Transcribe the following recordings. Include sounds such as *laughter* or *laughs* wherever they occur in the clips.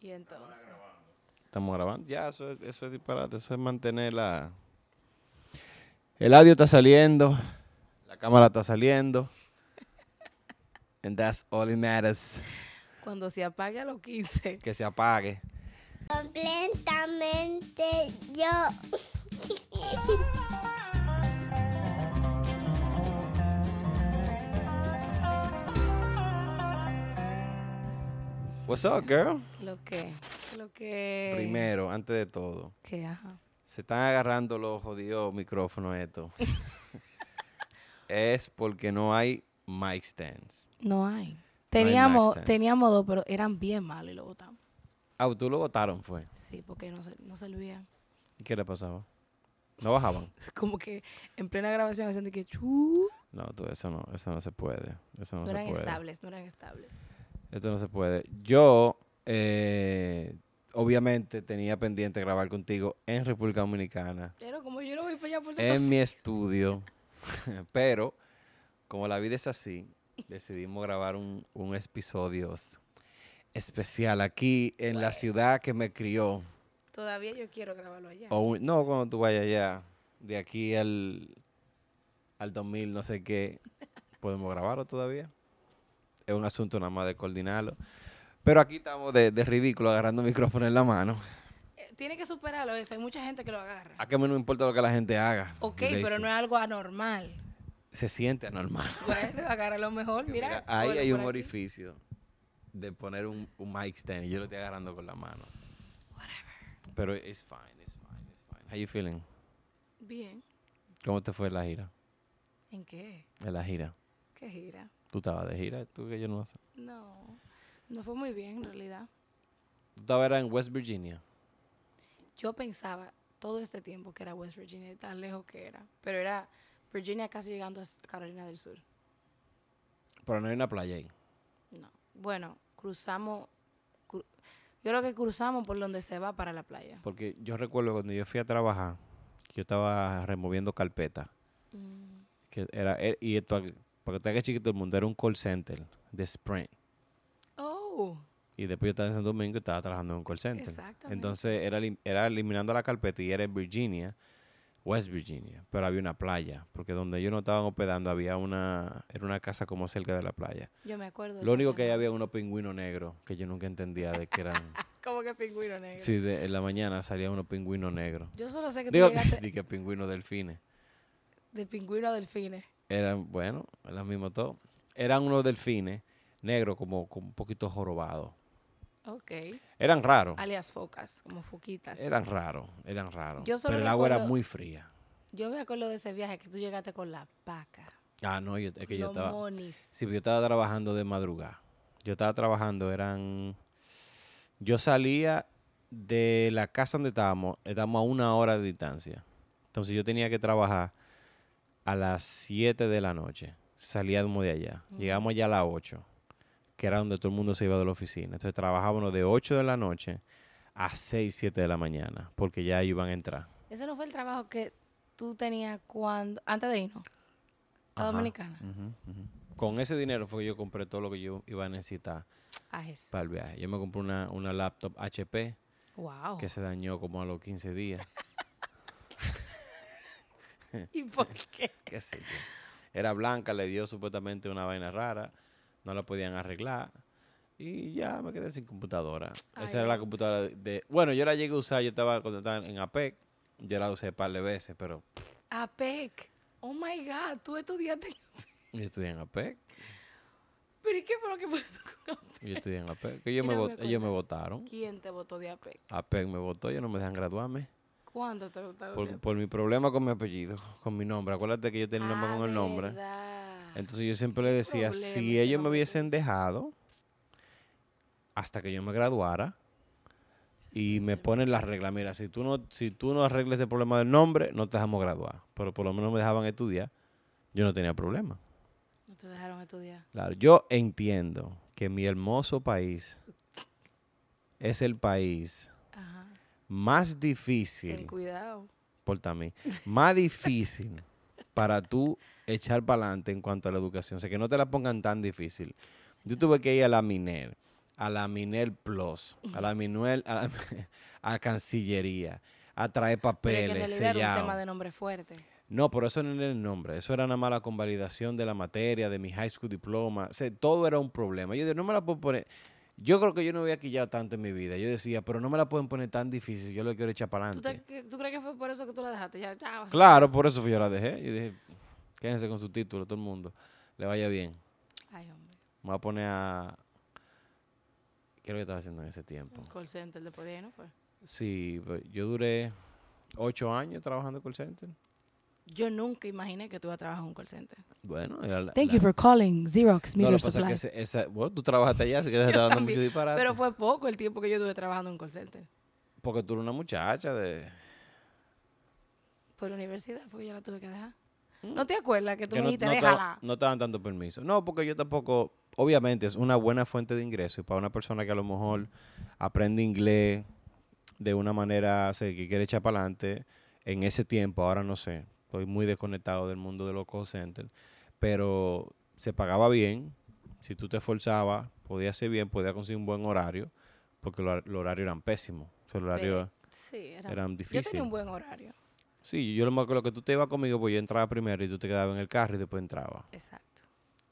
Y entonces. Estamos grabando. Ya, eso es, eso es disparate. Eso es mantener la. El audio está saliendo. La cámara está saliendo. And that's all it matters. Cuando se apague a los 15. Que se apague. Completamente yo. *laughs* What's up, girl? Lo que. Lo que. Primero, antes de todo. Que, ajá. Se están agarrando los jodidos micrófonos estos. *laughs* es porque no hay mic stands. No hay. Teníamos, teníamos dos, pero eran bien malos y lo botamos. Ah, tú lo votaron, fue. Sí, porque no, se, no servían. ¿Y qué le pasaba? ¿No bajaban? *laughs* Como que en plena grabación hacían que chu. No, tú, eso no, eso no se puede. Eso no, No, se eran puede. estables, no eran estables. Esto no se puede. Yo, eh, obviamente, tenía pendiente grabar contigo en República Dominicana, Pero como yo no voy para allá por en mi estudio, *laughs* pero como la vida es así, decidimos grabar un, un episodio especial aquí en la ciudad que me crió. Todavía yo quiero grabarlo allá. O no, cuando tú vayas allá, de aquí al, al 2000, no sé qué, *laughs* podemos grabarlo todavía. Es un asunto nada más de coordinarlo. Pero aquí estamos de, de ridículo agarrando micrófono en la mano. Eh, Tiene que superarlo eso. Hay mucha gente que lo agarra. A que a mí no me importa lo que la gente haga. Ok, pero no es algo anormal. Se siente anormal. *laughs* Bueno, agarra lo mejor. Mira, Mira, ahí hay un aquí. orificio de poner un, un mic stand y yo lo estoy agarrando con la mano. Pero it's fine, it's fine, it's fine. How you feeling? Bien. ¿Cómo te fue la gira? ¿En qué? En la gira. ¿Qué gira? ¿Tú estabas de gira? ¿Tú que yo no sé? No, no fue muy bien en realidad. Tú estabas en West Virginia. Yo pensaba todo este tiempo que era West Virginia, tan lejos que era. Pero era Virginia casi llegando a Carolina del Sur. Pero no hay una playa ahí. No. Bueno, cruzamos. cru- yo creo que cruzamos por donde se va para la playa. Porque yo recuerdo cuando yo fui a trabajar, que yo estaba removiendo carpetas. Mm, Que era, eh, y esto, para que te hagas chiquito el mundo, era un call center de Sprint. Oh, Y después yo estaba en San Domingo y estaba trabajando en un call center. Exactamente. Entonces era, era eliminando la carpeta y era en Virginia, West Virginia. Pero había una playa, porque donde ellos no estaban hospedando había una, era una casa como cerca de la playa. yo me acuerdo. Lo único que ahí había unos pingüinos negros que yo nunca entendía de que eran. *laughs* ¿Cómo que pingüino negro? sí, de, en la mañana salían unos pingüinos negros. Yo solo sé que tú Digo, llegaste *laughs* di que pingüinos delfines. de pingüino a delfines. Eran, bueno, lo mismo todo. Eran unos delfines negros como, como un poquito jorobados. Ok. Eran raros. Alias focas, como foquitas. Eran raros, eran raros. Yo solo Pero el agua era muy fría. Yo me acuerdo de ese viaje que tú llegaste con la paca. Ah, no, yo, es que yo los estaba... monis. Sí, pero yo estaba trabajando de madrugada. Yo estaba trabajando, eran... Yo salía de la casa donde estábamos, estábamos a una hora de distancia. Entonces yo tenía que trabajar a las 7 de la noche. Salíamos de allá. Llegamos allá a las 8, que era donde todo el mundo se iba de la oficina. Entonces trabajábamos de 8 de la noche a 6, 7 de la mañana, porque ya iban a entrar. Ese no fue el trabajo que tú tenías cuando antes de irnos a Ajá. Dominicana. Con ese dinero fue que yo compré todo lo que yo iba a necesitar para el viaje. Yo me compré una, una laptop HP Wow. que se dañó como a los 15 días. *laughs* *laughs* ¿Y por qué? qué sé yo. Era blanca, le dio supuestamente una vaina rara, no la podían arreglar y ya me quedé sin computadora. Ay, Esa era la computadora de, Bueno, yo la llegué a usar, yo estaba cuando estaba en APEC, yo la usé un par de veces, pero APEC. Oh my God, tú estudiaste. en APEC. yo estudié en APEC, ¿Pero y qué fue lo que pasó con APEC? yo estudié en APEC, que ellos, me, no ellos me votaron. ¿Quién te votó de APEC? APEC me votó, ellos no me dejan graduarme. ¿Cuándo te de Por, por mi problema con mi apellido, con mi nombre. Acuérdate que yo tenía un nombre Ah, con el nombre. verdad. Entonces yo siempre le decía, problema si ellos me hubiesen dejado hasta que yo me graduara y me ponen las reglas, mira, si tú no si tú no arregles el problema del nombre, no te dejamos graduar. Pero por lo menos me dejaban estudiar, yo no tenía problema. No te dejaron estudiar. Claro, yo entiendo que mi hermoso país es el país Más Ten difícil cuidado. por mí, más difícil para tú echar para adelante en cuanto a la educación. O sea, que no te la pongan tan difícil. Yo tuve que ir a la MINER, a la Minel Plus, a la Minuel, a la a Cancillería, a traer Pero es que en papeles, realidad era un tema de nombre fuerte. No, pero eso no era el nombre. Eso era nada más la convalidación de la materia, de mi high school diploma. O sea, todo era un problema. Yo dije, no me la puedo poner. Yo creo que yo no había quillado tanto en mi vida. Yo decía, pero no me la pueden poner tan difícil. Yo lo quiero echar para ¿Tú, adelante. te- ¿Tú crees que fue por eso que tú la dejaste? Ya, ya, Claro, por eso fue yo la dejé. Yo dije, quédense con su título, todo el mundo. Le vaya bien. Ay, hombre. Me voy a poner a. ¿Qué es lo que estaba haciendo en ese tiempo? Call center después de ahí, ¿no fue? Sí, pues, yo duré ocho años trabajando en call center. Yo nunca imaginé que tú ibas a trabajar en un call center. Bueno, la- Thank la- you for calling Xerox No, lo Meter pasa Supply. es que ese- esa, bueno, tú trabajaste allá, así que estar dando también, mucho disparate. Pero fue poco el tiempo que yo estuve trabajando en un call center. Porque tú eres una muchacha de... Por la universidad fue que yo la tuve que dejar. ¿No te acuerdas que tú que me no, dijiste, no te- déjala? no te dan tanto permiso. No, porque yo tampoco... Obviamente es una buena fuente de ingreso y para una persona que a lo mejor aprende inglés de una manera o sea, que quiere echar para adelante en ese tiempo, ahora no sé, estoy muy desconectado del mundo de los call centers, pero se pagaba bien, si tú te esforzabas, podías ser bien, podías conseguir un buen horario, porque los hor- los horarios eran pésimos, o sea, los horarios Sí, era, eran yo difíciles. tenía un buen horario. Sí, yo lo acuerdo que tú te ibas conmigo, pues yo entraba primero y tú te quedabas en el carro y después entraba. Exacto.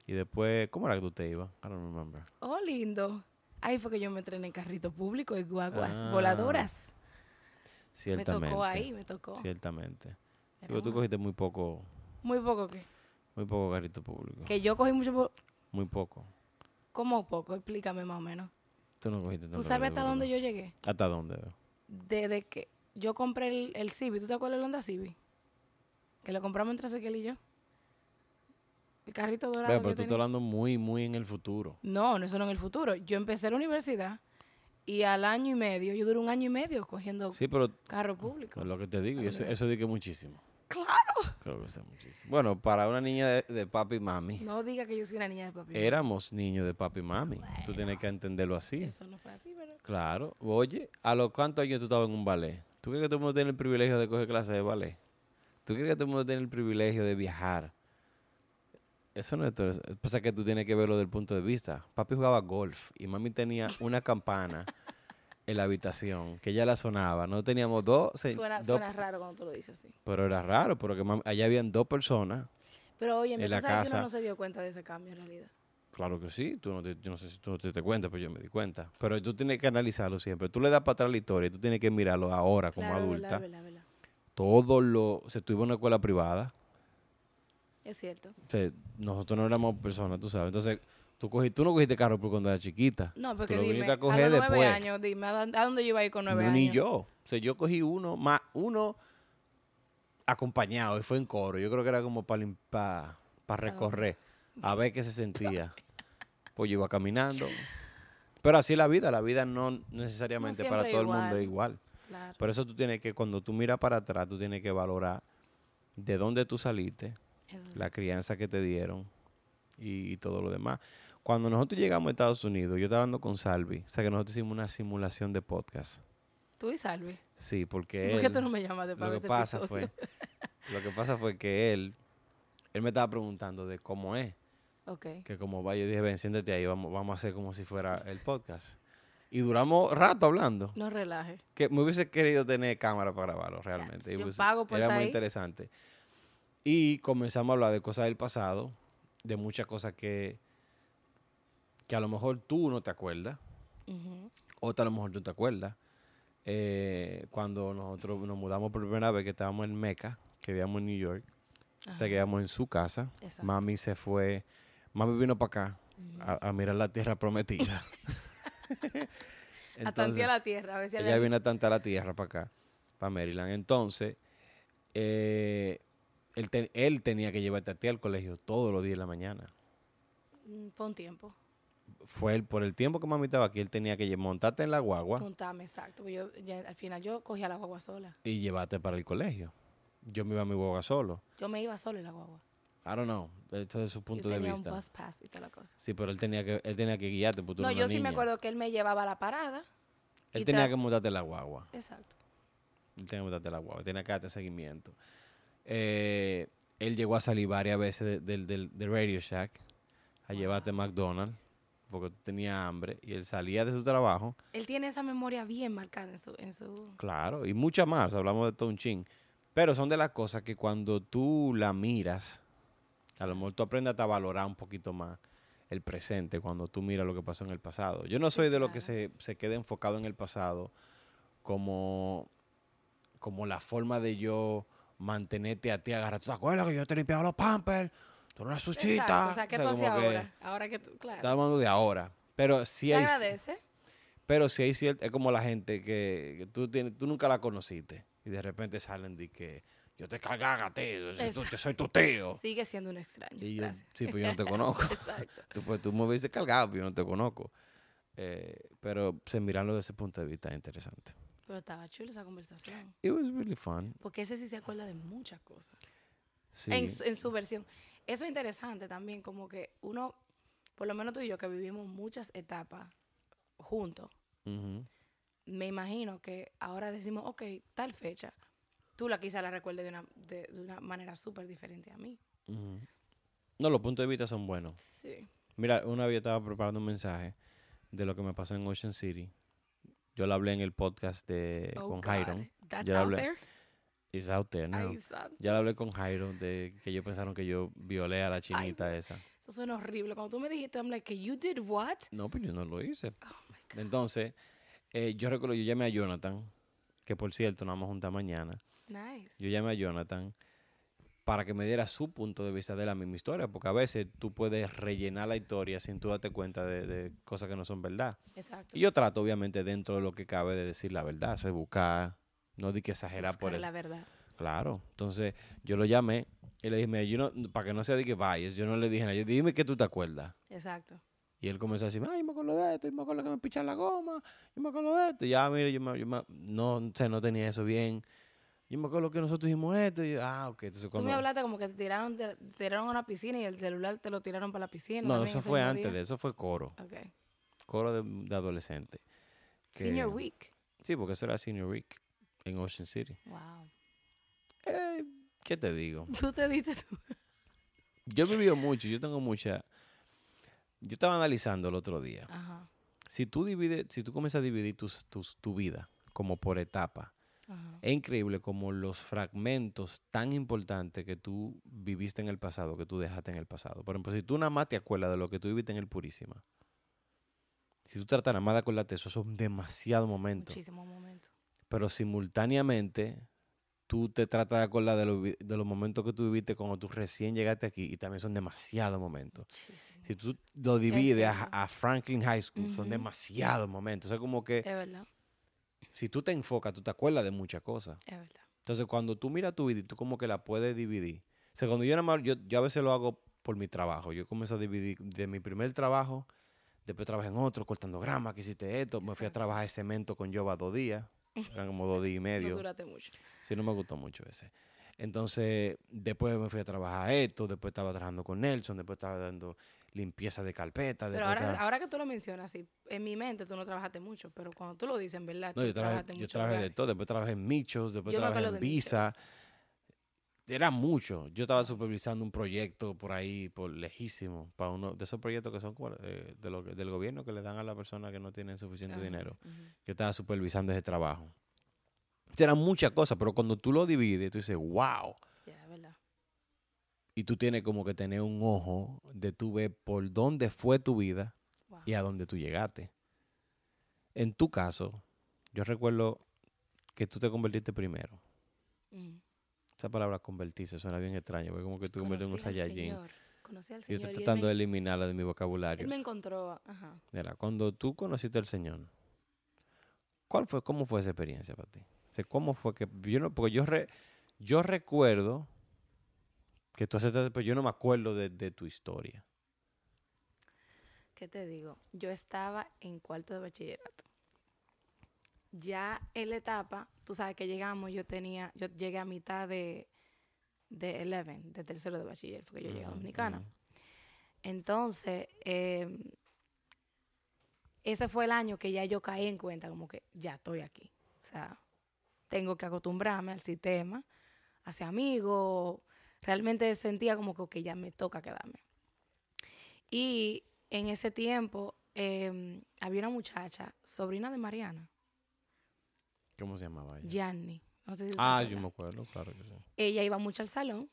Y después, ¿cómo era que tú te ibas? I don't remember. Oh, lindo. Ahí fue que yo me entrené en carrito público y guaguas Ah, voladoras. Me Ciertamente. tocó ahí, me tocó. Ciertamente. Pero tú cogiste muy poco, Muy poco que. muy poco carrito público. Que yo cogí mucho. po- Muy poco. ¿Cómo poco? Explícame más o menos. Tú no cogiste tanto ¿Tú sabes hasta dónde yo llegué? ¿Hasta dónde? Desde que yo compré el, el Civi. ¿Tú te acuerdas del Honda Civi? Que lo compramos entre Ezequiel y yo. El carrito dorado. Pero yo tú estás hablando muy, muy en el futuro. No, no, eso no en el futuro. Yo empecé la universidad y al año y medio, yo duré un año y medio cogiendo Sí, pero carro público. es lo que te digo, y eso, eso di que muchísimo. Claro. Creo que es muchísimo. Bueno, para una niña de, de papi y mami, No diga que yo soy una niña de papi. éramos niños de papi y mami. Tú tienes que entenderlo así. Eso no fue así, pero... Claro. Oye, ¿a los cuántos años tú estabas en un ballet? ¿Tú crees que todo el mundo tiene el privilegio de coger clases de ballet? ¿Tú crees que todo el mundo tiene el privilegio de viajar? Eso no es todo. eso. Pasa que tú tienes que verlo desde el punto de vista. Papi jugaba golf y mami tenía una campana *laughs* en la habitación que ya la sonaba. No teníamos dos, se- Suena, dos- suena raro cuando tú lo dices así. pero era raro, porque allá habían dos personas. Pero oye, En la que uno no se dio cuenta de ese cambio en realidad. Claro que sí, tú no te, yo no sé si tú no te, te cuentas, pero yo me di cuenta. Pero tú tienes que analizarlo siempre. Tú le das para atrás la historia y tú tienes que mirarlo ahora como Claro, adulta. verdad, verdad, verdad. todo lo... Se estuvo en una escuela privada. Es cierto. O sea, nosotros no éramos personas, tú sabes. Entonces, tú, cogí, tú no cogiste carro por cuando eras chiquita. No, Tú porque lo dime, viniste a, a coger los nueve después. años, dime, ¿a dónde, a dónde yo iba a ir con nueve No, años? ni yo. O sea, yo cogí uno, más uno acompañado y fue en coro. Yo creo que era como para para Ah. recorrer, a ver qué se sentía. *laughs* Pues yo iba caminando. Pero así es la vida. La vida no necesariamente para siempre todo el mundo es igual. igual. Claro. Por eso tú tienes que, cuando tú miras para atrás, tú tienes que valorar de dónde tú saliste, Eso sí. la crianza que te dieron y, y todo lo demás. Cuando nosotros llegamos a Estados Unidos, yo estaba hablando con Salvi, o sea que nosotros hicimos una simulación de podcast. Tú y Salvi. Sí, porque ¿Y ¿Por qué él, tú no me llamas de lo que ese pasa episodio? fue, lo que pasa fue que él, él me estaba preguntando de cómo es, Ok. que cómo va. Yo dije, ven, siéntate ahí, vamos, vamos a hacer como si fuera el podcast. Y duramos rato hablando. No relaje. que me hubiese querido tener cámara para grabarlo realmente. yo Y pago por era muy ahí. interesante. Y comenzamos a hablar de cosas del pasado, de muchas cosas que, que a lo mejor tú no te acuerdas, Ujú. otras a lo mejor tú te acuerdas. Eh, cuando nosotros nos mudamos por primera vez, que estábamos en Meca, que vivíamos en New York, o sea, que vivíamos en su casa. Exacto. Mami se fue, mami vino para acá a, a mirar la tierra prometida. *laughs* *laughs* a tantear la tierra, a ver si ella viene a tantar la tierra para acá, para Maryland. Entonces, eh, él, te- él tenía que llevarte a ti al colegio todos los días de la mañana. Mm, Fue un tiempo. Fue él, por el tiempo que mami estaba aquí, él tenía que montarte en la guagua Montame, exacto. Yo, ya, al final yo cogía la guagua sola. y llevarte para el colegio. Yo me iba a mi guagua solo. Yo me iba sola en la guagua. I don't know, eso es su punto yo de tenía vista. un bus pass y toda la cosa. Sí, pero él tenía que, él tenía que guiarte porque tú No, yo sí me acuerdo que él me llevaba a la parada. Él tenía que montarte en la guagua. Exacto. Él tenía que montarte en la guagua. Tenía que darte seguimiento. Eh, él llegó a salir varias veces de- del, del, del Radio Shack a llevarte a McDonald's. Porque tú tenías hambre, y él salía de su trabajo, Él tiene esa memoria bien marcada en su... En su... claro, y muchas más, hablamos de todo un chin. Pero son de las cosas que cuando tú la miras, a lo mejor tú aprendes a valorar un poquito más el presente cuando tú miras lo que pasó en el pasado. Yo no Sí, soy de lo que se, se quede enfocado en el pasado como, como la forma de yo mantenerte a ti agarrado. ¿Tú te acuerdas que yo te limpiaba los pampers? Tú eres una suchita. Exacto, o sea, ¿qué tú haces ahora? Ahora que tú... Claro. Estamos hablando de ahora. Pero sí ¿Te hay, agradece? pero sí hay cierto, es como la gente que, que tú, tienes, tú nunca la conociste y de repente salen de que yo te cargaba a ti, yo soy tu- tío. Sigue siendo un extraño. Y yo, sí, pues yo no te *laughs* conozco. Exacto. *laughs* tú, pues, tú me hubiese cargado, pero yo no te conozco. Eh, pero se mirarlo desde ese punto de vista es interesante. Pero estaba chulo esa conversación. It was really fun. Porque ese sí se acuerda de muchas cosas. Sí. En su versión. Eso es interesante también, como que uno, por lo menos tú y yo, que vivimos muchas etapas juntos, me imagino que ahora decimos, ok, tal fecha, tú la quizá la recuerdes de una, de, de una manera súper diferente a mí. No, los puntos de vista son buenos. Sí. Mira, una vez yo estaba preparando un mensaje de lo que me pasó en Ocean City. Yo lo hablé en el podcast de, Oh, con God. That's Yo out hablé- there. It's out there. Ay. Ya le hablé con Jairo de que ellos pensaron que yo violé a la chinita esa. Eso suena horrible. Cuando tú me dijiste, I'm like, que you did what? No, pues yo no lo hice. Oh. Entonces, eh, yo recuerdo, yo llamé a Jonathan, que por cierto, nos vamos a juntar mañana. Nice. Yo llamé a Jonathan para que me diera su punto de vista de la misma historia, porque a veces tú puedes rellenar la historia sin tú darte cuenta de, de cosas que no son verdad. Exacto. Y yo trato, obviamente, dentro de lo que cabe de decir la verdad, se buscar, no di que exagerar por el, la verdad. Claro. Entonces, yo lo llamé y le dije, "Mira, yo no, para que no sea de que vayas, yo no le dije nada. Yo dime que tú te acuerdas. Exacto. Y él comenzó a decirme, ay, yo me acuerdo de esto, yo me acuerdo que me pichan la goma, yo me acuerdo de esto. Y ya, mire, yo, me, yo me- no, no sé, no tenía eso bien. Yo me acuerdo que nosotros hicimos esto. Y yo, ah, ok. Entonces, Tú me hablaste como que te tiraron, te, te tiraron a una piscina y el celular te lo tiraron para la piscina. No, eso fue antes día. de eso, fue coro. Ok. Coro de, de adolescente. que- Senior Week. Sí, porque eso era Senior Week en Ocean City. Wow. Eh, ¿Qué te digo? *laughs* Tú te diste tú. *laughs* Yo he vivido mucho, yo tengo mucha... Yo estaba analizando el otro día. Ajá. Si tú divides, si tú comienzas a dividir tus, tus- tu vida como por etapa, Ajá. es increíble como los fragmentos tan importantes que tú viviste en el pasado, que tú dejaste en el pasado. Por ejemplo, si tú nada más te acuerdas de lo que tú viviste en el Purísima, si tú tratas nada más de acordarte, eso son demasiados momentos. Muchísimos momentos. Pero simultáneamente, tú te tratas de acordar de, los vi- de los momentos que tú viviste cuando tú recién llegaste aquí y también son demasiados momentos. Si tú lo divides a, Franklin High School, son demasiados momentos. Es como que Es verdad. si tú te enfocas, tú te acuerdas de muchas cosas. Es verdad. Entonces, cuando tú miras tu vida y tú como que la puedes dividir. O sea, cuando yo nada más, yo, yo a veces lo hago por mi trabajo. Yo comienzo a dividir de mi primer trabajo, después trabajé en otro, cortando grama, que hiciste esto. Me fui a trabajar de cemento con Jova dos días. *laughs* Eran como dos días y No medio. duraste mucho. Sí, no me gustó mucho ese. Entonces, después me fui a trabajar esto, después estaba trabajando con Nelson, después estaba dando limpieza de carpeta. Pero ahora, estaba- ahora que tú lo mencionas, sí, en mi mente tú no trabajaste mucho, pero cuando tú lo dices, en verdad, No, tú yo trabajé, trabajaste en yo trabajé de todo, después trabajé en Michos, después Yo trabajé en Visa. Michos. Era mucho. Yo estaba supervisando un proyecto por ahí, por lejísimo, para uno de esos proyectos que son eh, de lo del gobierno que le dan a la persona que no tiene suficiente dinero. Yo estaba supervisando ese trabajo. Eran muchas cosas, pero cuando tú lo divides, tú dices, wow. Verdad. Y tú tienes como que tener un ojo de tú ver por dónde fue tu vida Wow. y a dónde tú llegaste. En tu caso, yo recuerdo que tú te convertiste primero. Ujú. Esa palabra convertirse suena bien extraña, porque como que tú conviertes en un Conocí al. Señor, Yo estoy él tratando de eliminarla de mi Él vocabulario. me encontró, ajá. Mira, cuando tú conociste al Señor, ¿cuál fue, cómo fue esa experiencia para ti? O sea, ¿cómo fue que yo no, porque yo re- yo recuerdo que tú aceptaste, pero yo no me acuerdo de, de tu historia. ¿Qué te digo? Yo estaba en cuarto de bachillerato. Ya en la etapa, tú sabes que llegamos, yo tenía, yo llegué a mitad de, de 11, de tercero de bachiller, porque yo llegué a Dominicana. Entonces, eh, ese fue el año que ya yo caí en cuenta, como que ya estoy aquí. O sea, tengo que acostumbrarme al sistema, hacia amigos. Realmente sentía como que ya me toca quedarme. Y en ese tiempo em, había una muchacha, sobrina de Mariana, ¿Cómo se llamaba ella? Yanni. No sé si tú te Ah, yo me acuerdo, claro que sí. Ella iba mucho al salón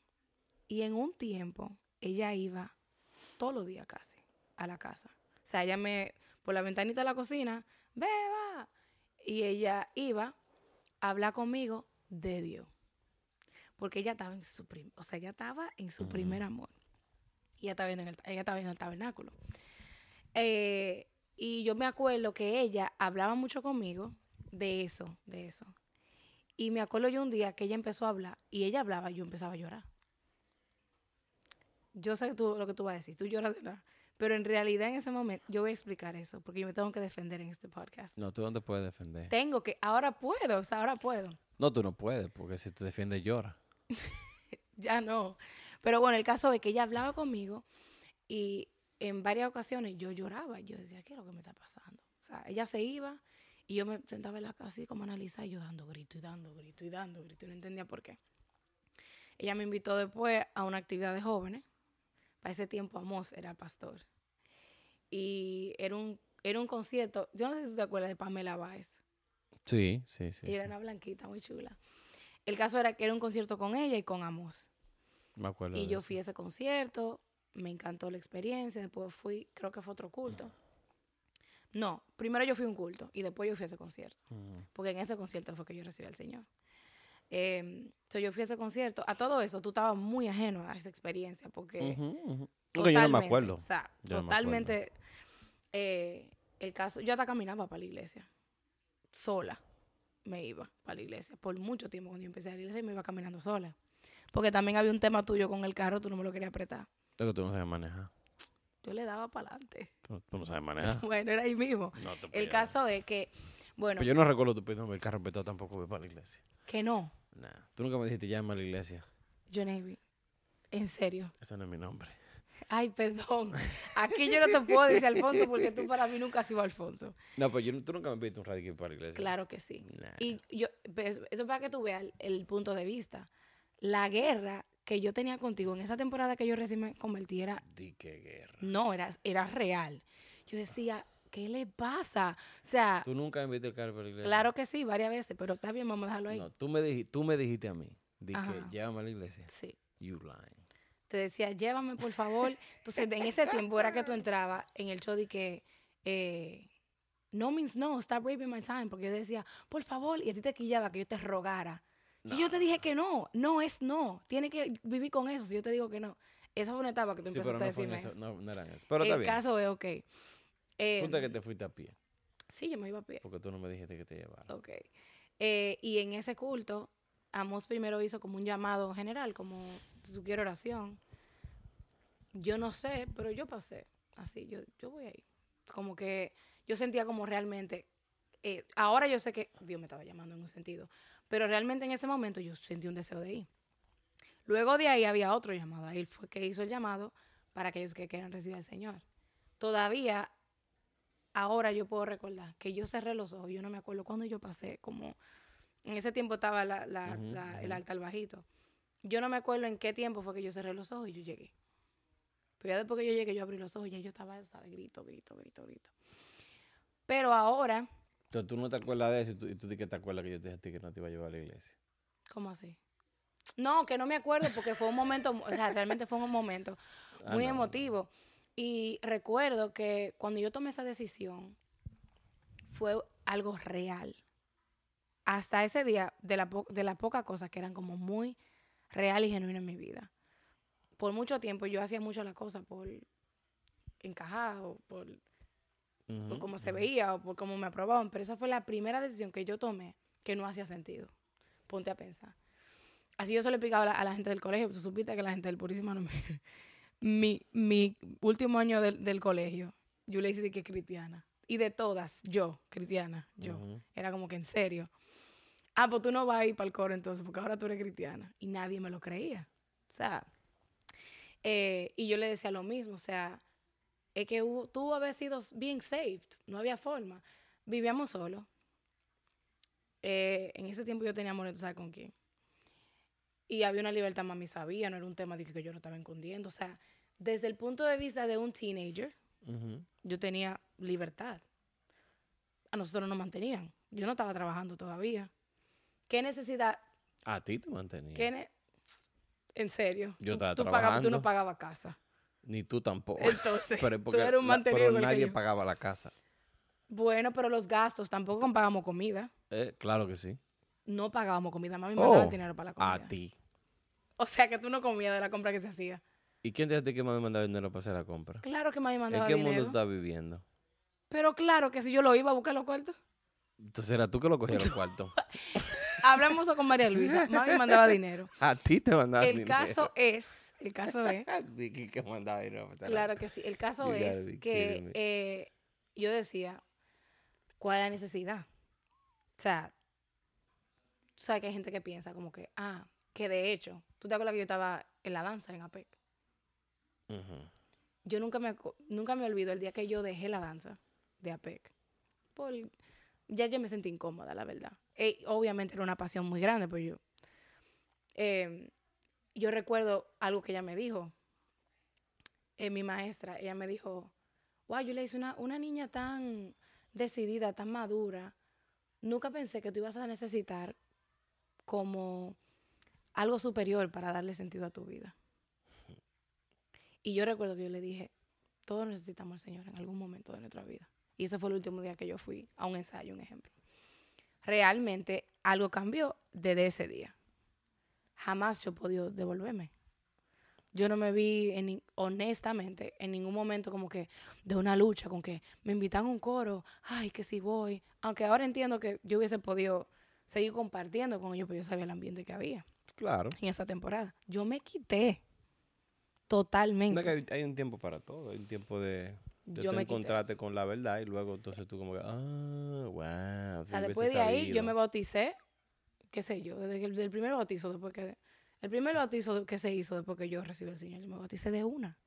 y en un tiempo ella iba todos los días casi a la casa. O sea, ella me, por la ventanita de la cocina, beba. Y ella iba a hablar conmigo de Dios. Porque ella estaba en su prim- o sea, ella estaba en su primer amor. Y ella estaba viendo en el, ella estaba viendo el tabernáculo. Eh, y yo me acuerdo que ella hablaba mucho conmigo de eso, de eso. Y me acuerdo yo un día que ella empezó a hablar y ella hablaba y yo empezaba a llorar. Yo sé que tú, lo que tú vas a decir, tú lloras de nada. Pero en realidad en ese momento, yo voy a explicar eso porque yo me tengo que defender en este podcast. No, tú no te puedes defender. Tengo que, ahora puedo, o sea, ahora puedo. No, tú no puedes, porque si te defiendes llora. *laughs* Ya no. Pero bueno, el caso es que ella hablaba conmigo y en varias ocasiones yo lloraba. Yo decía, ¿qué es lo que me está pasando? O sea, ella se iba y yo me sentaba en la casa así como analizar y yo dando grito y dando grito y dando grito y no entendía por qué. Ella me invitó después a una actividad de jóvenes. Para ese tiempo Amos era pastor. Y era un, era un concierto, yo no sé si tú te acuerdas de Pamela Baez. Sí, sí, sí. Ella era sí. una blanquita muy chula. El caso era que era un concierto con ella y con Amos. Me acuerdo. Y yo eso. fui a ese concierto, me encantó la experiencia, después fui, creo que fue otro culto. No, primero yo fui a un culto y después yo fui a ese concierto, Ujú. porque en ese concierto fue que yo recibí al Señor. Eh, entonces yo fui a ese concierto, a todo eso tú estabas muy ajeno a esa experiencia, porque. Porque yo no me totalmente, acuerdo. O sea, Yo no me totalmente, eh, el caso, yo hasta caminaba para la iglesia, sola me iba para la iglesia, por mucho tiempo cuando yo empecé a la iglesia me iba caminando sola. Porque también había un tema tuyo con el carro, tú no me lo querías apretar. Es que tú no sabes manejar. Yo le daba para adelante. Tú, tú no sabes manejar. *laughs* Bueno, era ahí mismo. No te El caso es que, bueno, Pues yo no recuerdo tu pidiendo el carro petado tampoco voy para la iglesia. que no, Nah. Tú nunca me dijiste llama a la iglesia. John Avery. En serio. Ese no es mi nombre. Ay, perdón. Aquí yo no te puedo decir Alfonso porque tú para mí nunca has sido Alfonso. No, pues yo, tú nunca me pediste un radical para la iglesia. Claro que sí. Nah. Y yo, pues, eso es para que tú veas el, el punto de vista. La guerra que yo tenía contigo en esa temporada que yo recién me convertí era, Di qué guerra. no, era, era real. Yo decía, ¿qué le pasa? O sea, Tú nunca me pediste el carro para la iglesia. claro que sí, varias veces, pero está bien, vamos a dejarlo ahí. No, tú me, dijiste, tú me dijiste a mí. Di que llévame a la iglesia. Sí. You lying. te decía, llévame por favor. Entonces, en ese tiempo era que tú entrabas en el show de que eh, no means no, stop raping my time. Porque yo decía, por favor, y a ti te quillaba que yo te rogara. Y yo te dije que no, no es no. Tienes que vivir con eso si yo te digo que no. Esa fue una etapa que tú Sí, empezaste a decirme eso, eso. no, no eran eso. Pero está el bien. caso es, ok. Eh, Punta que te fuiste a pie. sí, yo me iba a pie. Porque tú no me dijiste que te llevara. Ok. Eh, y en ese culto, Amos primero hizo como un llamado general, como tú quieres oración. Yo no sé, pero yo pasé. Así, yo, yo voy ahí. Como que yo sentía como realmente. eh, ahora yo sé que Dios me estaba llamando en un sentido, pero realmente en ese momento yo sentí un deseo de ir. Luego de ahí había otro llamado. Ahí fue que hizo el llamado para aquellos que quieran recibir al Señor. Todavía, ahora yo puedo recordar que yo cerré los ojos. Yo no me acuerdo cuándo yo pasé, como en ese tiempo estaba la- la- la- el ujú. alta al bajito. Yo no me acuerdo en qué tiempo fue que yo cerré los ojos y yo llegué. Pero ya después que yo llegué, yo abrí los ojos y ya yo estaba, ¿sabes? Grito, grito, grito, grito. Pero ahora, Entonces tú no te acuerdas de eso y tú, y tú di que te acuerdas que yo te dije a ti que no te iba a llevar a la iglesia. ¿cómo así? No, que no me acuerdo porque fue un momento, o sea, realmente fue un momento *laughs* Ah, muy no. emotivo. Y recuerdo que cuando yo tomé esa decisión, fue algo real. Hasta ese día, de la, po- de la poca cosa que eran como muy real y genuina en mi vida. Por mucho tiempo yo hacía mucho las cosas por encajar o por, por Ujú, cómo se ujú. veía o por cómo me aprobaban. Pero esa fue la primera decisión que yo tomé que no hacía sentido. Ponte a pensar. Así yo se lo explicaba a la, a la gente del colegio. Tú supiste que la gente del Purísimo no me... *laughs* mi, mi último año del, del colegio, yo le hice de que cristiana. Y de todas, yo, cristiana, yo. Ujú. Era como que en serio. Ah, pues tú no vas a ir para el coro entonces, porque ahora tú eres cristiana. Y nadie me lo creía. O sea, eh, y yo le decía lo mismo, o sea, es que hubo- tú habías sido bien saved, no había forma. Vivíamos solos. Eh, en ese tiempo yo tenía amor, ¿tú sabes con quién? Y había una libertad, mami sabía, no era un tema de que yo lo estaba escondiendo. O sea, desde el punto de vista de un teenager. Yo tenía libertad. A nosotros nos mantenían. Yo no estaba trabajando todavía. ¿Qué necesidad? A ti te mantenía. ¿Qué ne- en serio. Yo tú, estaba tú pagabas- tú no trabajando. pagabas casa. Ni tú tampoco. Entonces, *laughs* pero es tú porque eres un mantenido pero nadie yo. pagaba la casa. Bueno, pero los gastos, tampoco pagamos comida. Eh, claro que sí. No pagábamos comida. Mami mandaba el Oh, dinero para la comida. A ti. O sea que tú no comías de la compra que se hacía. ¿Y quién te dice que mami mandaba dinero para hacer la compra? Claro que mami ¿En mandaba qué dinero. mundo estás viviendo? Pero claro que si yo lo iba a buscar los cuartos. Entonces era tú que lo cogías los *laughs* cuartos. Hablamos con María Luisa. Mami mandaba dinero. *laughs* A ti te mandaba El dinero. caso es, el caso es, *laughs* que mandaba claro que sí, el caso es que eh, yo decía, ¿cuál es la necesidad? O sea, tú sabes que hay gente que piensa como que, ah, que de hecho, ¿tú te acuerdas que yo estaba en la danza en APEC? Yo nunca me, nunca me olvido el día que yo dejé la danza de APEC. Por, ya yo me sentí incómoda, la verdad. Eh, obviamente era una pasión muy grande, pero yo... eh, yo recuerdo algo que ella me dijo. Eh, mi maestra, ella me dijo, wow, yo le hice una, una niña tan decidida, tan madura. Nunca pensé que tú ibas a necesitar como algo superior para darle sentido a tu vida. Y yo recuerdo que yo le dije, todos necesitamos al Señor en algún momento de nuestra vida. Y ese fue el último día que yo fui a un ensayo, un ejemplo. Realmente algo cambió desde ese día. Jamás yo he podido devolverme. Yo no me vi, en honestamente, en ningún momento como que de una lucha con que me invitan a un coro, ay, que si voy. Aunque ahora entiendo que yo hubiese podido seguir compartiendo con ellos, pero yo sabía el ambiente que había Claro. en esa temporada. Yo me quité No, totalmente. que hay, hay un tiempo para todo. Hay un tiempo de, de Yo tú me quité. con la verdad y luego entonces tú como que, ah, wow. O sea, después de ahí yo me bauticé, qué sé yo, desde el del primer bautizo, después que el primer bautizo que se hizo después que yo recibí al Señor, yo me bauticé de una.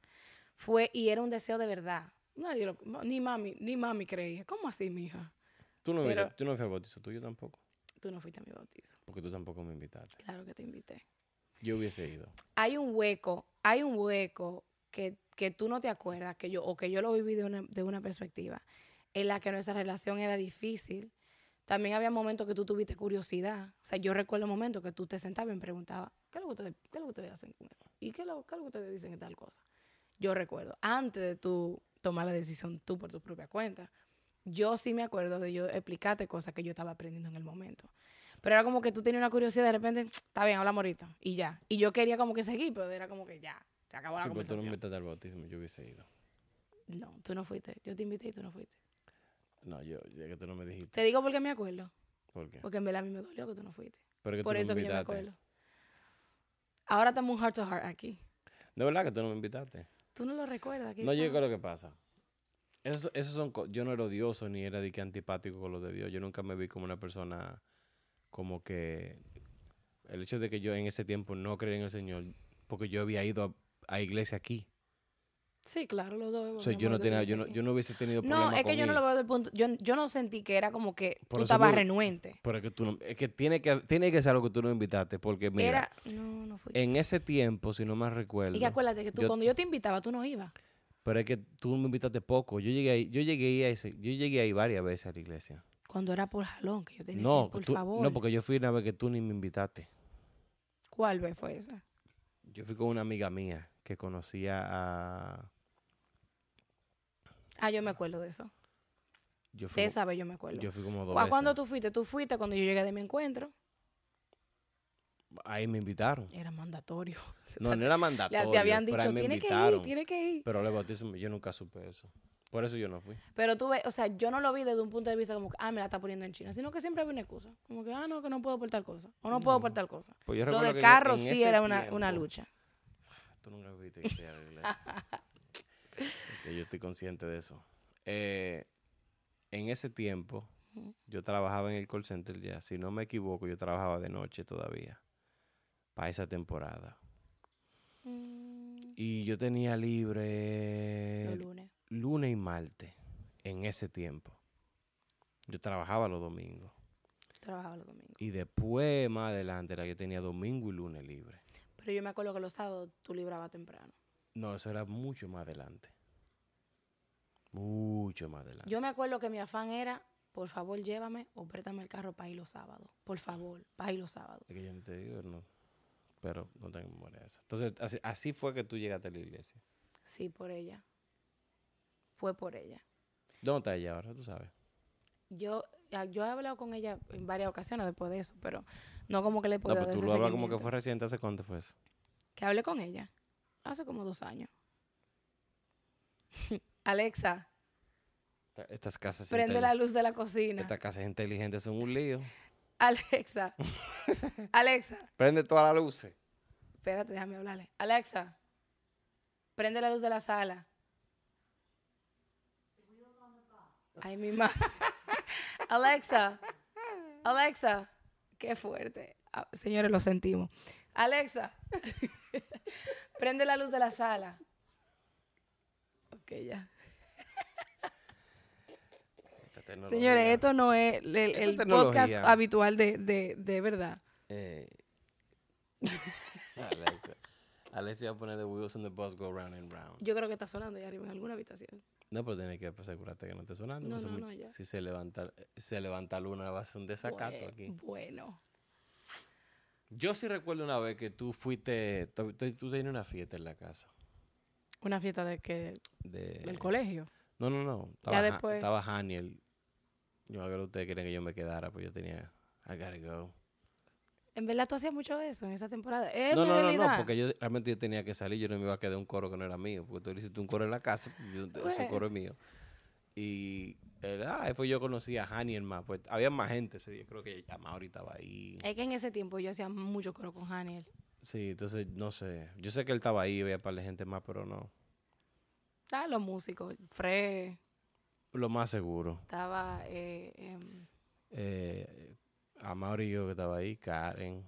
Fue y era un deseo de verdad. Nadie lo- ni mami, ni mami creía. ¿Cómo así, mija? Tú no, pero- mira, tú no fuiste al bautizo tuyo tampoco, Tú no fuiste a mi bautizo. porque tú tampoco me invitaste. Claro que te invité. Yo hubiese ido. Hay un hueco, hay un hueco que, que tú no te acuerdas, que yo, o que yo lo viví de una, de una perspectiva, en la que nuestra relación era difícil. También había momentos que tú tuviste curiosidad. O sea, yo recuerdo momentos que tú te sentabas y me preguntabas, ¿qué es lo que ustedes, qué es lo que ustedes hacen con eso? ¿Y qué es, lo, qué es lo que ustedes dicen de tal cosa? Yo recuerdo, antes de tú tomar la decisión tú por tu propia cuenta, yo sí me acuerdo de yo explicarte cosas que yo estaba aprendiendo en el momento. Pero era como que tú tenías una curiosidad, de repente, está bien, hablamos ahorita, y ya. Y yo quería como que seguir, pero era como que ya, se acabó la Sí, pero tú no me conversación. invitaste al bautismo, yo hubiese ido. No, tú no fuiste. Yo te invité y tú no fuiste. No, yo, ya que tú no me dijiste. Te digo porque me acuerdo. ¿Por qué? Porque en verdad a mí me dolió que tú no fuiste. Pero que Por tú no eso me que yo me invitaste. acuerdo. Ahora estamos un heart to heart aquí. De verdad que tú no me invitaste. Tú no lo recuerdas. No, yo creo lo que pasa. Eso, esos son, co- yo no era odioso ni era de que antipático con lo de Dios. Yo nunca me vi como una persona como que el hecho de que yo en ese tiempo no creía en el Señor, porque yo había ido a, a iglesia aquí. Sí, claro, los dos. O sea, yo no tenía, yo no, yo no hubiese tenido aquí. problema No, es que con yo no lo veo del punto. Yo, yo no sentí que era como que Por tú estabas renuente. Pero es que tú no, es que tiene que tiene que ser algo que tú no me invitaste, porque mira, Era. No, no fuiste. en ese tiempo, si no me recuerdo, y que acuérdate que tú, yo- cuando yo te invitaba, tú no ibas. pero es que tú me invitaste poco. Yo llegué ahí, yo llegué ahí, a ese- yo llegué ahí varias veces a la iglesia. Cuando era por jalón, que yo tenía que No, ir, por tú- favor. no, porque yo fui una vez que tú ni me invitaste. ¿Cuál vez fue esa? Yo fui con una amiga mía que conocía a. Ah, yo me acuerdo de eso. Yo fui, De esa vez yo me acuerdo. yo fui como dos ¿Cu- ¿Cuándo veces. tú fuiste? Tú fuiste cuando yo llegué de mi encuentro. Ahí me invitaron. Era mandatorio. *laughs* No, no era Le- mandatorio. te habían dicho, tiene que ir, tiene que ir. Pero el bautismo, yo nunca supe eso. Por eso yo no fui. Pero tú ves, o sea, yo no lo vi desde un punto de vista como que, ah, me la está poniendo en China, sino que siempre había una excusa. Como que, ah, no, que no puedo por tal cosa. O no, puedo por tal cosa. Pues Lo de en- carro sí era una, una lucha. *laughs* Tú nunca viste que la iglesia. *laughs* yo estoy consciente de eso. Eh, en ese tiempo, yo trabajaba en el call center ya. Si no me equivoco, yo trabajaba de noche todavía. Para esa temporada. Mm, Y yo tenía libre los lunes. lunes y martes en ese tiempo. Yo trabajaba los domingos. Trabajaba los domingos. Y después, más adelante, era que tenía domingo y lunes libre. Pero yo me acuerdo que los sábados tú librabas temprano. No, eso era mucho más adelante. Mucho más adelante. Yo me acuerdo que mi afán era, por favor, llévame o préstame el carro para ir los sábados. Por favor, para ir los sábados. Es que yo no te digo, no. Pero no tengo memoria de eso. Entonces, así, así fue que tú llegaste a la iglesia. Sí, por ella. Fue por ella. ¿Dónde está ella ahora? Tú sabes. Yo, ah, yo he hablado con ella en varias ocasiones después de eso, pero no como que le he No, podido pero dar tú lo hablas como que fue reciente. ¿Hace cuánto fue eso? Que hablé con ella hace como dos años. *laughs* Alexa, Esta- Estas casas, prende la luz de la cocina. estas casas inteligentes son un lío. *laughs* Alexa, *laughs* Alexa, Prende todas las luces. espérate, déjame hablarle. Alexa, prende la luz de la sala. Ay, mi madre. Alexa, Alexa, qué fuerte. Ah, señores, lo sentimos. Alexa, prende la luz de la sala. Ok, ya. Señores, esto no es el, podcast habitual de, de, de verdad. Eh, Alexa. Alexa va a poner The Wheels on the Bus Go Round and Round. Yo creo que está sonando ahí arriba en alguna habitación. No, pero tienes que asegurarte que no esté sonando. No, no, mucho- no, ya. Si se levanta, se levanta luna, va a ser un desacato aquí. Bueno. Yo sí recuerdo una vez que tú fuiste, tú, tenías una fiesta en la casa. Una fiesta de que De, del colegio. No, no, no. Ya Estaba, Ha- después- estaba Haniel. Yo creo que ustedes querían que yo me quedara, pues yo tenía, I gotta go. En verdad tú hacías mucho eso en esa temporada. Es No, no, no, no, porque yo realmente yo tenía que salir, yo no me iba a quedar un coro que no era mío, porque tú le hiciste un coro en la casa, pues, yo, ese coro es mío. Y él, ah, después yo conocí a Haniel más, pues había más gente ese día, creo que ya Mauri estaba ahí. Es que en ese tiempo yo hacía mucho coro con Haniel. Sí, entonces no sé, yo sé que él estaba ahí, había para la gente más, pero no. Estaban los músicos. Fred, Lo más seguro. estaba eh, Eh, a Mauri y yo que estaba ahí, Karen,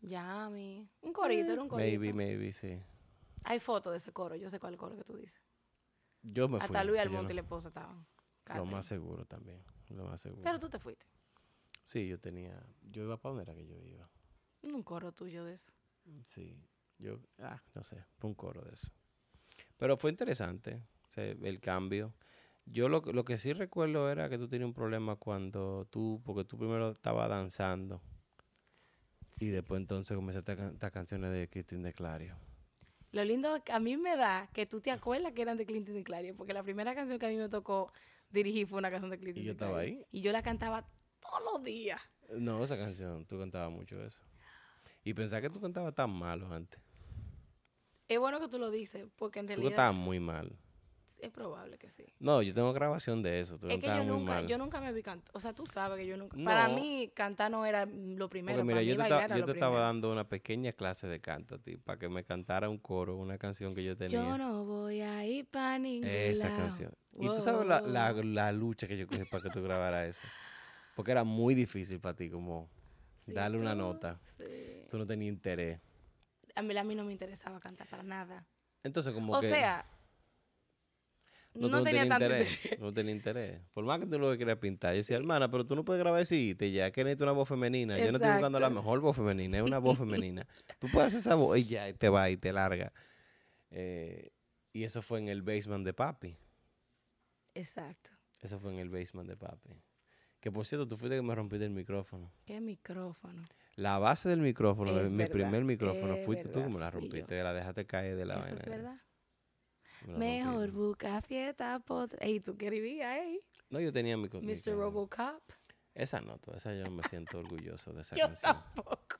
Yami. Un corito, era un corito. maybe, maybe, sí. Hay fotos de ese coro. Yo sé cuál coro que tú dices. Yo me fui. Hasta Luis Almonte y la esposa estaban. Lo más seguro también, lo más seguro. Pero tú te fuiste. Sí, yo tenía, yo iba para donde era que yo iba. Un coro tuyo de eso. Sí, yo, ah, no sé, fue un coro de eso. Pero fue interesante o sea, el cambio. Yo lo, que- lo que sí recuerdo era que tú tenías un problema cuando tú, porque tú primero estabas danzando y después entonces comenzaste a cantar canciones de Cristín de Clario. Lo lindo que a mí me da que tú te acuerdas que eran de Clinton y Clario, porque la primera canción que a mí me tocó dirigir fue una canción de Clinton ¿Y yo estaba ahí? Y yo la cantaba todos los días. No, esa canción, tú cantabas mucho eso. Y pensaba que tú cantabas tan malo antes. Es bueno que tú lo dices, porque en Tú realidad cantabas muy mal. Es probable que sí. No, yo tengo grabación de eso. Tú Es que yo nunca, mal. yo nunca me vi cantar. O sea, tú sabes que yo nunca. Para mí, cantar no era lo primero. Porque mira, para mí, yo te, esta- era yo lo te estaba dando una pequeña clase de canto a ti para que me cantara un coro, una canción que yo tenía. Yo no voy a ir para ningún Esa lado. canción. Y tú sabes la, la- lucha que yo cogí para que tú grabaras eso. Porque era muy difícil para ti, como Sí, darle una nota. sí. Tú no tenías interés. A mí, a mí no me interesaba cantar para nada. Entonces, como O que. sea, no, no, tú tenía tanto interés. interés. No tenía interés. Por más que tú lo que querías pintar. Yo decía, hermana, pero tú no puedes grabar ese te ya, que necesitas una voz femenina. Yo no estoy buscando la mejor voz femenina, es una voz femenina. *laughs* Tú puedes hacer esa voz y ya, y te va y te larga. Eh, y eso fue en el basement de papi. Exacto. Eso fue en el basement de papi. Que por cierto, tú fuiste que me rompiste el micrófono. Qué micrófono. La base del micrófono, Es mi verdad, primer micrófono, fuiste tú verdad, que me la rompiste, la dejaste caer de la Eso vaina. es verdad. Me Mejor busca fiesta. Pot Ey, tú qué vivías, ey. No, yo tenía mi, co- mi Mr. canción. Robocop. Esa no, esa yo no me *laughs* siento orgulloso de esa Yo canción. tampoco.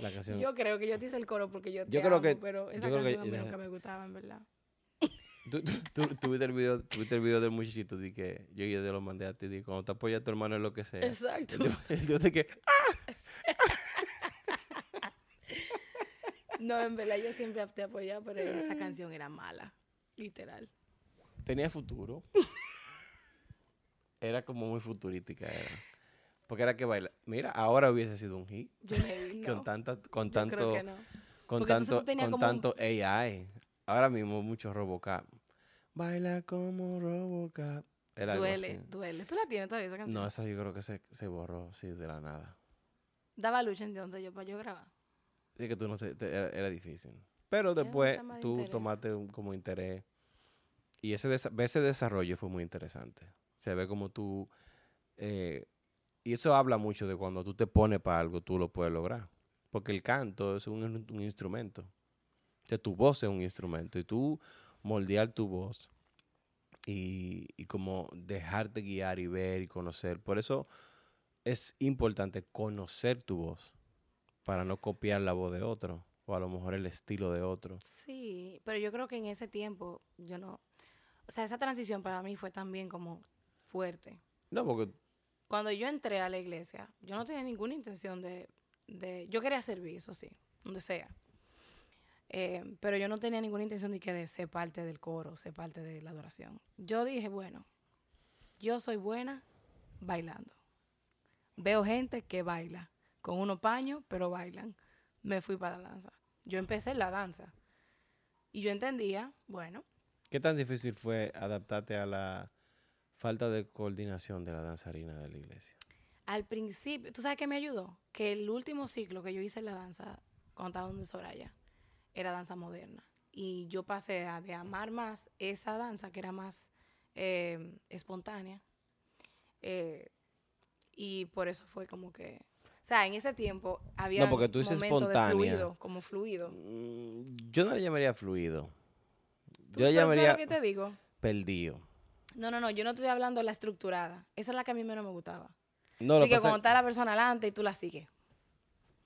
La canción. Yo creo que yo te hice el coro porque yo te Yo creo amo, que- pero esa yo creo que- canción a mí nunca me gustaba, en verdad. *laughs* Tú, tú, tú- tú viste el video, viste el video del muchachito de que yo, yo te lo mandé a ti, di, cuando te apoya a tu hermano en lo que sea. Exacto. Tipo de que, No, en verdad yo siempre te apoyaba, pero esa canción era mala. Literal. tenía futuro. *laughs* Era como muy futurística. Era. Porque era que baila. Mira, ahora hubiese sido un hit. Yo maybe *laughs* no. Con, tanta, con Yo tanto, creo que no. con Porque tanto, con como un- tanto AI. Ahora mismo mucho Robocop. Baila como Robocop. Era algo Duele, así. duele. ¿Tú la tienes todavía esa canción? No, esa yo creo que se, se borró, sí, de la nada. Daba lucha entonces yo para yo grabar. Sí, que tú no sé, te- era, era difícil. Pero después tú interés. tomaste un- como interés y ese, ese desarrollo fue muy interesante. Se ve como tú... eh, y eso habla mucho de cuando tú te pones para algo, tú lo puedes lograr. Porque el canto es un instrumento. O sea, tu voz es un instrumento. Y tú moldear tu voz y, y como dejarte guiar y ver y conocer. Por eso es importante conocer tu voz para no copiar la voz de otro o a lo mejor el estilo de otro. Sí, pero yo creo que en ese tiempo yo no... O sea, esa transición para mí fue también como fuerte. No, porque Cuando yo entré a la iglesia, yo no tenía ninguna intención de... de yo quería servir, eso sí, donde sea. Eh, pero yo no tenía ninguna intención de que de ser parte del coro, ser parte de la adoración. Yo dije, bueno, yo soy buena bailando. Veo gente que baila, con unos paños, pero bailan. Me fui para la danza. Yo empecé en la danza. Y yo entendía, bueno, ¿qué tan difícil fue adaptarte a la falta de coordinación de la danzarina de la iglesia? al principio, ¿tú sabes qué me ayudó? Que el último ciclo que yo hice en la danza, cuando estaba donde Soraya, era danza moderna. Y yo pasé a de amar más esa danza, que era más eh, espontánea. Eh, y por eso fue como que... O sea, en ese tiempo había porque tú dices espontánea. fluido, como fluido. Mm, Yo no le llamaría fluido. ¿Tú Yo le llamaría lo que te digo? perdido. No, no, no, yo no estoy hablando de la estructurada. Esa es la que a mí menos me gustaba. No, lo Y que cuando está la persona adelante y tú la sigues.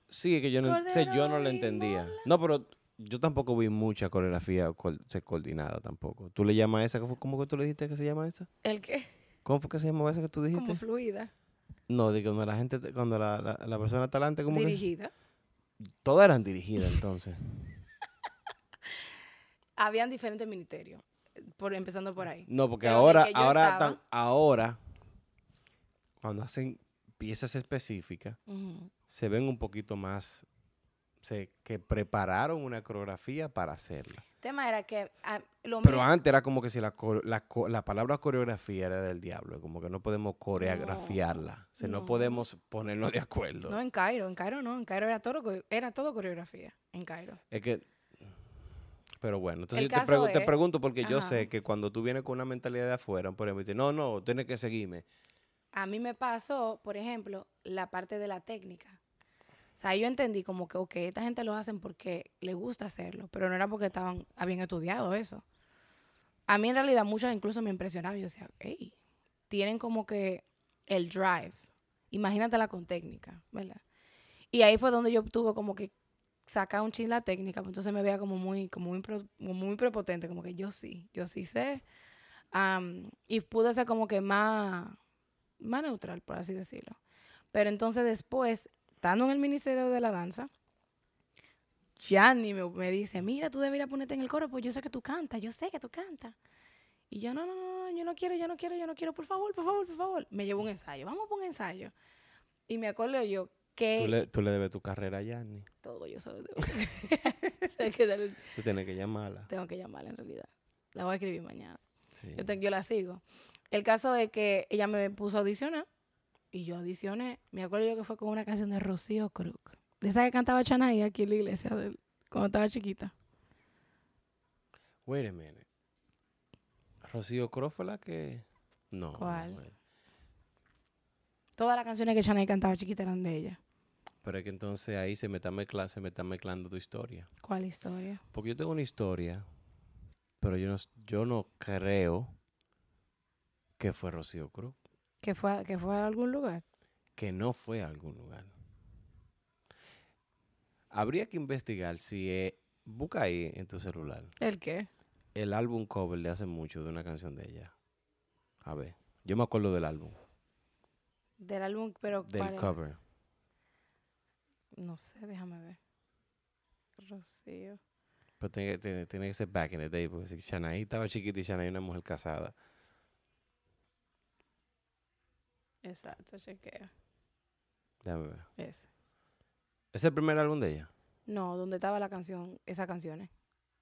Sí, que yo no, sé, yo no y entendía. mola. No, pero yo tampoco vi mucha coreografía coordinada tampoco. ¿Tú le llamas a esa? ¿Cómo- ¿Cómo que tú le dijiste que se llama esa? ¿El qué? ¿Cómo fue que se llamaba esa que tú dijiste? Como fluida. No, de que cuando la gente, te- cuando la, la, la persona está adelante, como que Dirigida. todas eran dirigidas entonces. *laughs* Habían diferentes ministerios, por, empezando por ahí. No, porque Pero ahora, que ahora, estaba- tan- ahora, cuando hacen piezas específicas, se ven un poquito más, se, que prepararon una coreografía para hacerla. El tema era que ah, lo Pero antes era como que si la, la, palabra coreografía era del diablo, como que no podemos coreografiarla, o sea, no, no. podemos ponernos de acuerdo. No, en Cairo, en Cairo no, en Cairo era todo, era todo coreografía, en Cairo. Es que, pero bueno, entonces yo te, te pregunto porque yo sé que cuando tú vienes con una mentalidad de afuera, por ejemplo, dices, no, no, tienes que seguirme. A mí me pasó, por ejemplo, la parte de la técnica. O sea, yo entendí como que, ok, esta gente lo hacen porque les gusta hacerlo, pero no era porque estaban, habían estudiado eso. A mí en realidad muchas incluso me impresionaban. Yo decía, hey, tienen como que el drive. Imagínatela con técnica, ¿verdad? Y ahí fue donde yo tuve como que sacar un chin la técnica, pues entonces me veía como muy, como muy, muy prepotente, como que yo sí, yo sí sé. Am, y pude ser como que más, más neutral, por así decirlo. Pero entonces después, estando en el Ministerio de la Danza, Gianni me, me dice, mira, tú deberías ponerte en el coro, pues yo sé que tú cantas, yo sé que tú cantas. Y yo, no, no, no, no, yo no quiero, yo no quiero, yo no quiero, por favor, por favor, por favor. Me llevó un ensayo, vamos a un ensayo. Y me acuerdo yo que Tú le, tú le debes tu carrera a Yanni. todo yo se lo debo. *laughs* *laughs* Tú tienes que llamarla. tengo que llamarla en realidad. La voy a escribir mañana. Sí. Yo, te- yo la sigo. El caso es que ella me puso a audicionar y yo audicioné. Me acuerdo yo que fue con una canción de Rocío Cruz. De esa que cantaba Chanaí aquí en la iglesia cuando estaba chiquita. Wait a minute. Rocío Crow fue la que. No. ¿Cuál? Todas las canciones que Chanaí cantaba chiquita eran de ella. Pero es que entonces ahí se me está mezclando, se me está mezclando tu historia. ¿Cuál historia? Porque yo tengo una historia, pero yo no, yo no creo que fue Rocío Cruz. ¿Que fue, a- que fue a algún lugar? Que no fue a algún lugar. Habría que investigar si. eh, busca ahí en tu celular ¿El qué? el álbum cover de hace mucho de una canción de ella. A ver, yo me acuerdo del álbum, Del álbum, pero del cover. No sé, déjame ver. Rocío. Pero tiene, que- tiene- tiene que ser back in the day, porque Shanaí estaba chiquita y Shanaí una mujer casada. Exacto, chequea. Déjame ver. Ese. ¿Es el primer álbum de ella? No, donde estaba la canción, esas canciones.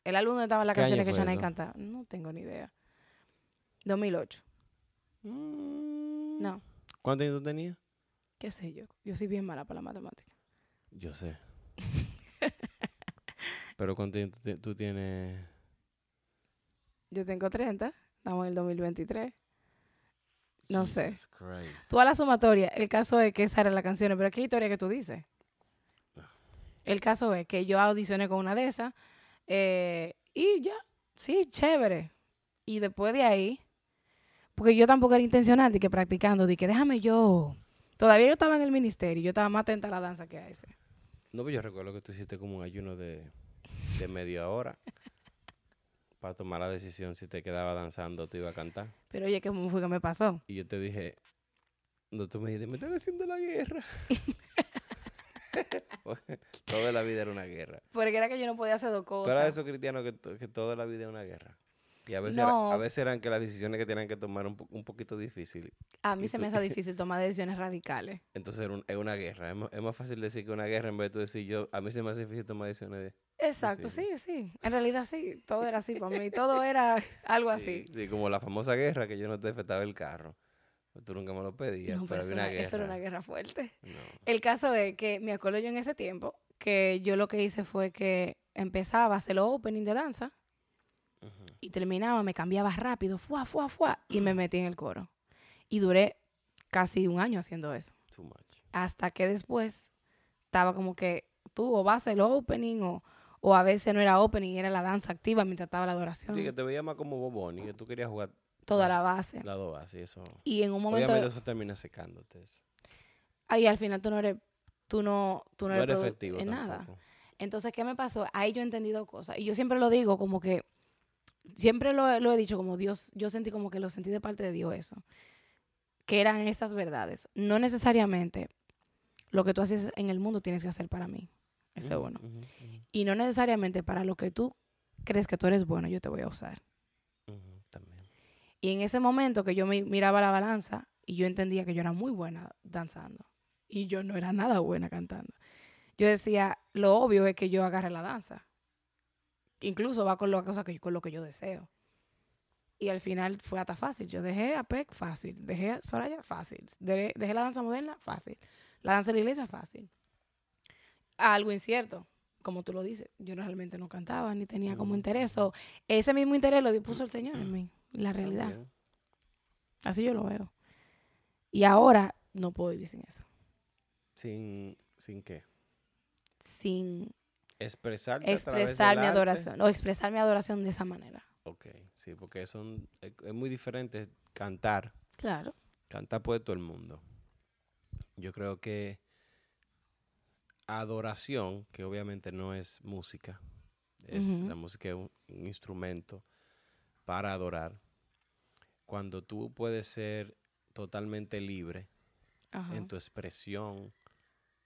El álbum donde estaban las ¿Qué año canciones que fue eso? cantaba. No tengo ni idea. 2008. Mm. No, ¿Cuántos años tú tenías? qué sé yo. Yo soy bien mala para la matemática. Yo sé. *laughs* Pero ¿cuántos años tú, tú tienes? Yo tengo 30. Estamos en el 2023. No sé. Christ. Tú a la sumatoria, el caso es que esa era la canción, pero ¿qué historia que tú dices? El caso es que yo audicioné con una de esas eh, y ya, sí, chévere. Y después de ahí, porque yo tampoco era intencional de que practicando, de que déjame yo. Todavía yo estaba en el ministerio, yo estaba más atenta a la danza que a ese. No, pero yo recuerdo que tú hiciste como un ayuno de, de media hora *laughs* para tomar la decisión si te quedaba danzando o te iba a cantar. Pero oye, ¿qué fue que me pasó? Y yo te dije, no, tú me dijiste, me están haciendo la guerra. *laughs* *laughs* Toda la vida era una guerra. Porque era que yo no podía hacer dos cosas. eras de esos cristianos que, que toda la vida es una guerra. Y a veces, era- a veces eran que las decisiones que tenían que tomar un, po- un poquito difícil. A mí y se me hace difícil *laughs* tomar decisiones radicales. Entonces era un- es una guerra. Es más, es más fácil decir que una guerra en vez de tú decir yo, a mí se me hace difícil tomar decisiones de... Exacto, sí, sí. En realidad sí, todo era así para mí. Todo era *laughs* algo así. Sí, sí, como la famosa guerra que yo no te afectaba el carro. Tú nunca me lo pedías, No, pero había una era- guerra. eso era una guerra fuerte. No. El caso es que me acuerdo yo en ese tiempo que yo lo que hice fue que empezaba a hacer los opening de danza y terminaba, me cambiaba rápido, fuá, fuá, fuá, y me metí en el coro. Y duré casi un año haciendo eso. Too much. Hasta que después estaba como que tú o vas a hacer el opening o, o a veces no era opening, era la danza activa mientras estaba la adoración. Sí, que te veía más como Boboni, que tú querías jugar toda la base. la dos así, eso. Y en un momento, Obviamente eso termina secándote. Eso. ahí al final tú no eres, tú no, tú no, No eres efectivo en nada. Entonces, ¿qué me pasó? Ahí yo he entendido cosas. Y yo siempre lo digo como que, siempre lo, he- lo he dicho como Dios, yo sentí como que lo sentí de parte de Dios eso. Que eran estas verdades. No necesariamente lo que tú haces en el mundo tienes que hacer para mí. Ese es Ujú, uno. ujú, Y no necesariamente para lo que tú crees que tú eres bueno, yo te voy a usar. También. Y en ese momento que yo me miraba la balanza y yo entendía que yo era muy buena danzando y yo no era nada buena cantando. Yo decía, lo obvio es que yo agarre la danza. Incluso va con lo, cosa que, con lo que yo deseo. Y al final fue hasta fácil. Yo dejé a PEC fácil, dejé a Soraya fácil, dejé, dejé la danza moderna fácil, la danza de la iglesia fácil. Algo incierto, como tú lo dices. Yo realmente no cantaba ni tenía como interés. So, ese mismo interés lo puso el Señor en mí, la realidad. También. Así yo lo veo. Y ahora no puedo vivir sin eso. Sin, sin qué. Sin expresar del mi arte. adoración. O expresar mi adoración de esa manera. Ok, sí, porque son, es, es muy diferente cantar. Claro. Cantar puede todo el mundo. Yo creo que adoración, que obviamente no es música, es la música es un, un instrumento para adorar. Cuando tú puedes ser totalmente libre en tu expresión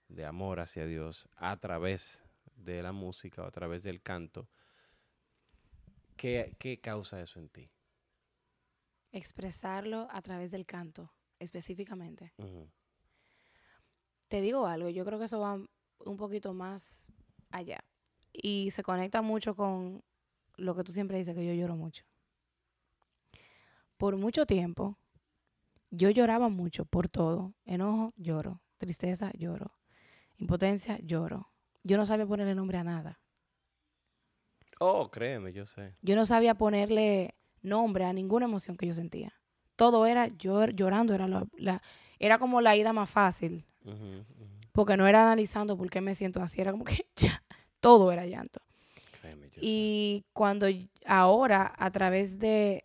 de amor hacia Dios a través de la música o a través del canto, ¿qué, qué causa eso en ti? Expresarlo a través del canto, específicamente. Te digo algo, yo creo que eso va un poquito más allá. Y se conecta mucho con lo que tú siempre dices, que yo lloro mucho. Por mucho tiempo, yo lloraba mucho por todo. Enojo, lloro. Tristeza, lloro. Impotencia, lloro. Yo no sabía ponerle nombre a nada. Oh, créeme, yo sé. Yo no sabía ponerle nombre a ninguna emoción que yo sentía. Todo era llor- llorando, era, la, era como la ida más fácil. Porque no era analizando por qué me siento así, era como que *laughs* ya, todo era llanto. Créeme. Y cuando ahora, a través de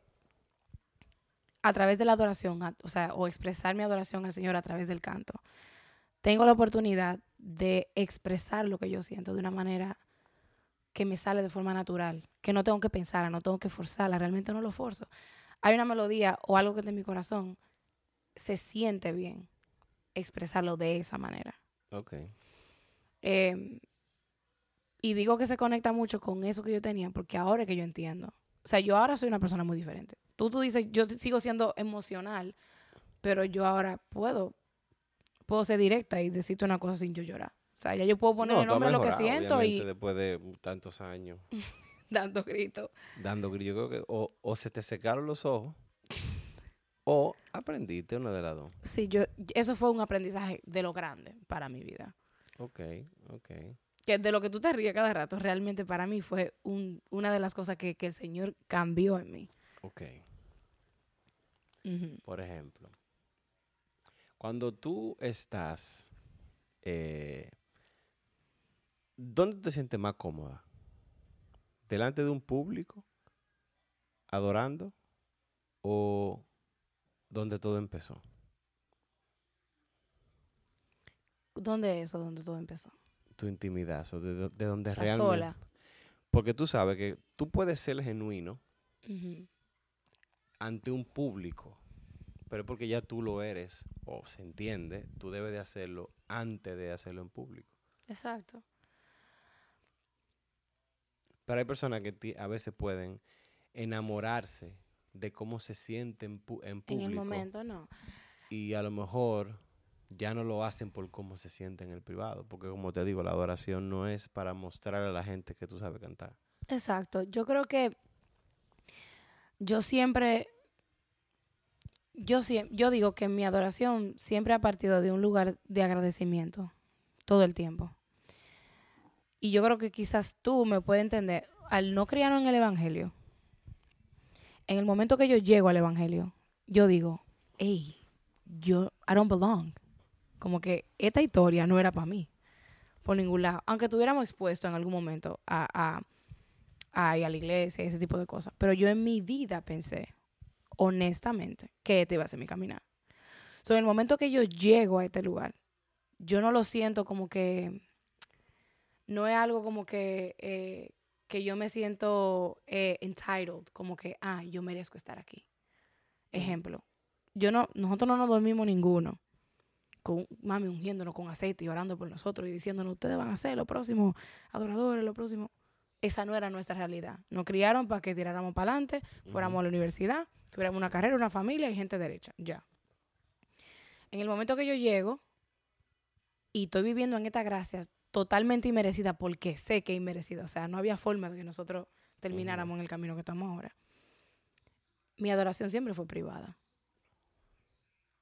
a través de la adoración, a- o sea, o expresar mi adoración al Señor a través del canto, tengo la oportunidad de expresar lo que yo siento de una manera que me sale de forma natural, que no tengo que pensarla, no tengo que forzarla, realmente no lo forzo. Hay una melodía o algo que en mi corazón, se siente bien expresarlo de esa manera. Ok. Eh, y digo que se conecta mucho con eso que yo tenía, porque ahora es que yo entiendo. O sea, yo ahora soy una persona muy diferente. Tú, tú dices, yo sigo siendo emocional, pero yo ahora puedo, puedo ser directa y decirte una cosa sin yo llorar. O sea, ya yo puedo poner No, el nombre a lo que siento y después de tantos años *laughs* dando gritos. dando grillo, yo creo que o, o se te secaron los ojos o aprendiste una de las dos. Sí, yo, eso fue un aprendizaje de lo grande para mi vida. Ok, ok. que de lo que tú te ríes cada rato, realmente para mí fue un- una de las cosas que, que el Señor cambió en mí. Ok. Por ejemplo, cuando tú estás, eh, ¿dónde te sientes más cómoda? ¿Delante de un público? ¿Adorando? ¿O donde todo empezó? ¿Dónde es eso? ¿Dónde todo empezó? Tu intimidad, o de, de donde realmente... sola. Porque tú sabes que tú puedes ser genuino ante un público, pero es porque ya tú lo eres, o se entiende, tú debes de hacerlo antes de hacerlo en público. Exacto. Pero hay personas que a veces pueden enamorarse de cómo se sienten en, pu- en En público el momento, no. y a lo mejor ya no lo hacen por cómo se sienten en el privado, porque como te digo, la adoración no es para mostrar a la gente que tú sabes cantar. Exacto. Yo creo que yo siempre, yo, yo digo que mi adoración siempre ha partido de un lugar de agradecimiento, todo el tiempo. Y yo creo que quizás tú me puedes entender, al no criarnos en el Evangelio, en el momento que yo llego al Evangelio, yo digo, hey, yo, I don't belong. Como que esta historia no era para mí, por ningún lado. Aunque estuviéramos expuestos en algún momento a, a, a ir a la iglesia, ese tipo de cosas. Pero yo en mi vida pensé, honestamente, que este iba a ser mi caminar. So, en el momento que yo llego a este lugar, yo no lo siento como que, no es algo como que, eh, que yo me siento eh, entitled, como que, ah, yo merezco estar aquí. Ejemplo, yo no, nosotros no nos dormimos ninguno con mami ungiéndonos con aceite y orando por nosotros y diciéndonos, ustedes van a ser los próximos adoradores, los próximos. Esa no era nuestra realidad. Nos criaron para que tiráramos para adelante, fuéramos a la universidad, tuviéramos una carrera, una familia y gente derecha. Ya. En el momento que yo llego y estoy viviendo en esta gracia totalmente inmerecida, porque sé que es inmerecida, o sea, no había forma de que nosotros termináramos en el camino que estamos ahora. Mi adoración siempre fue privada.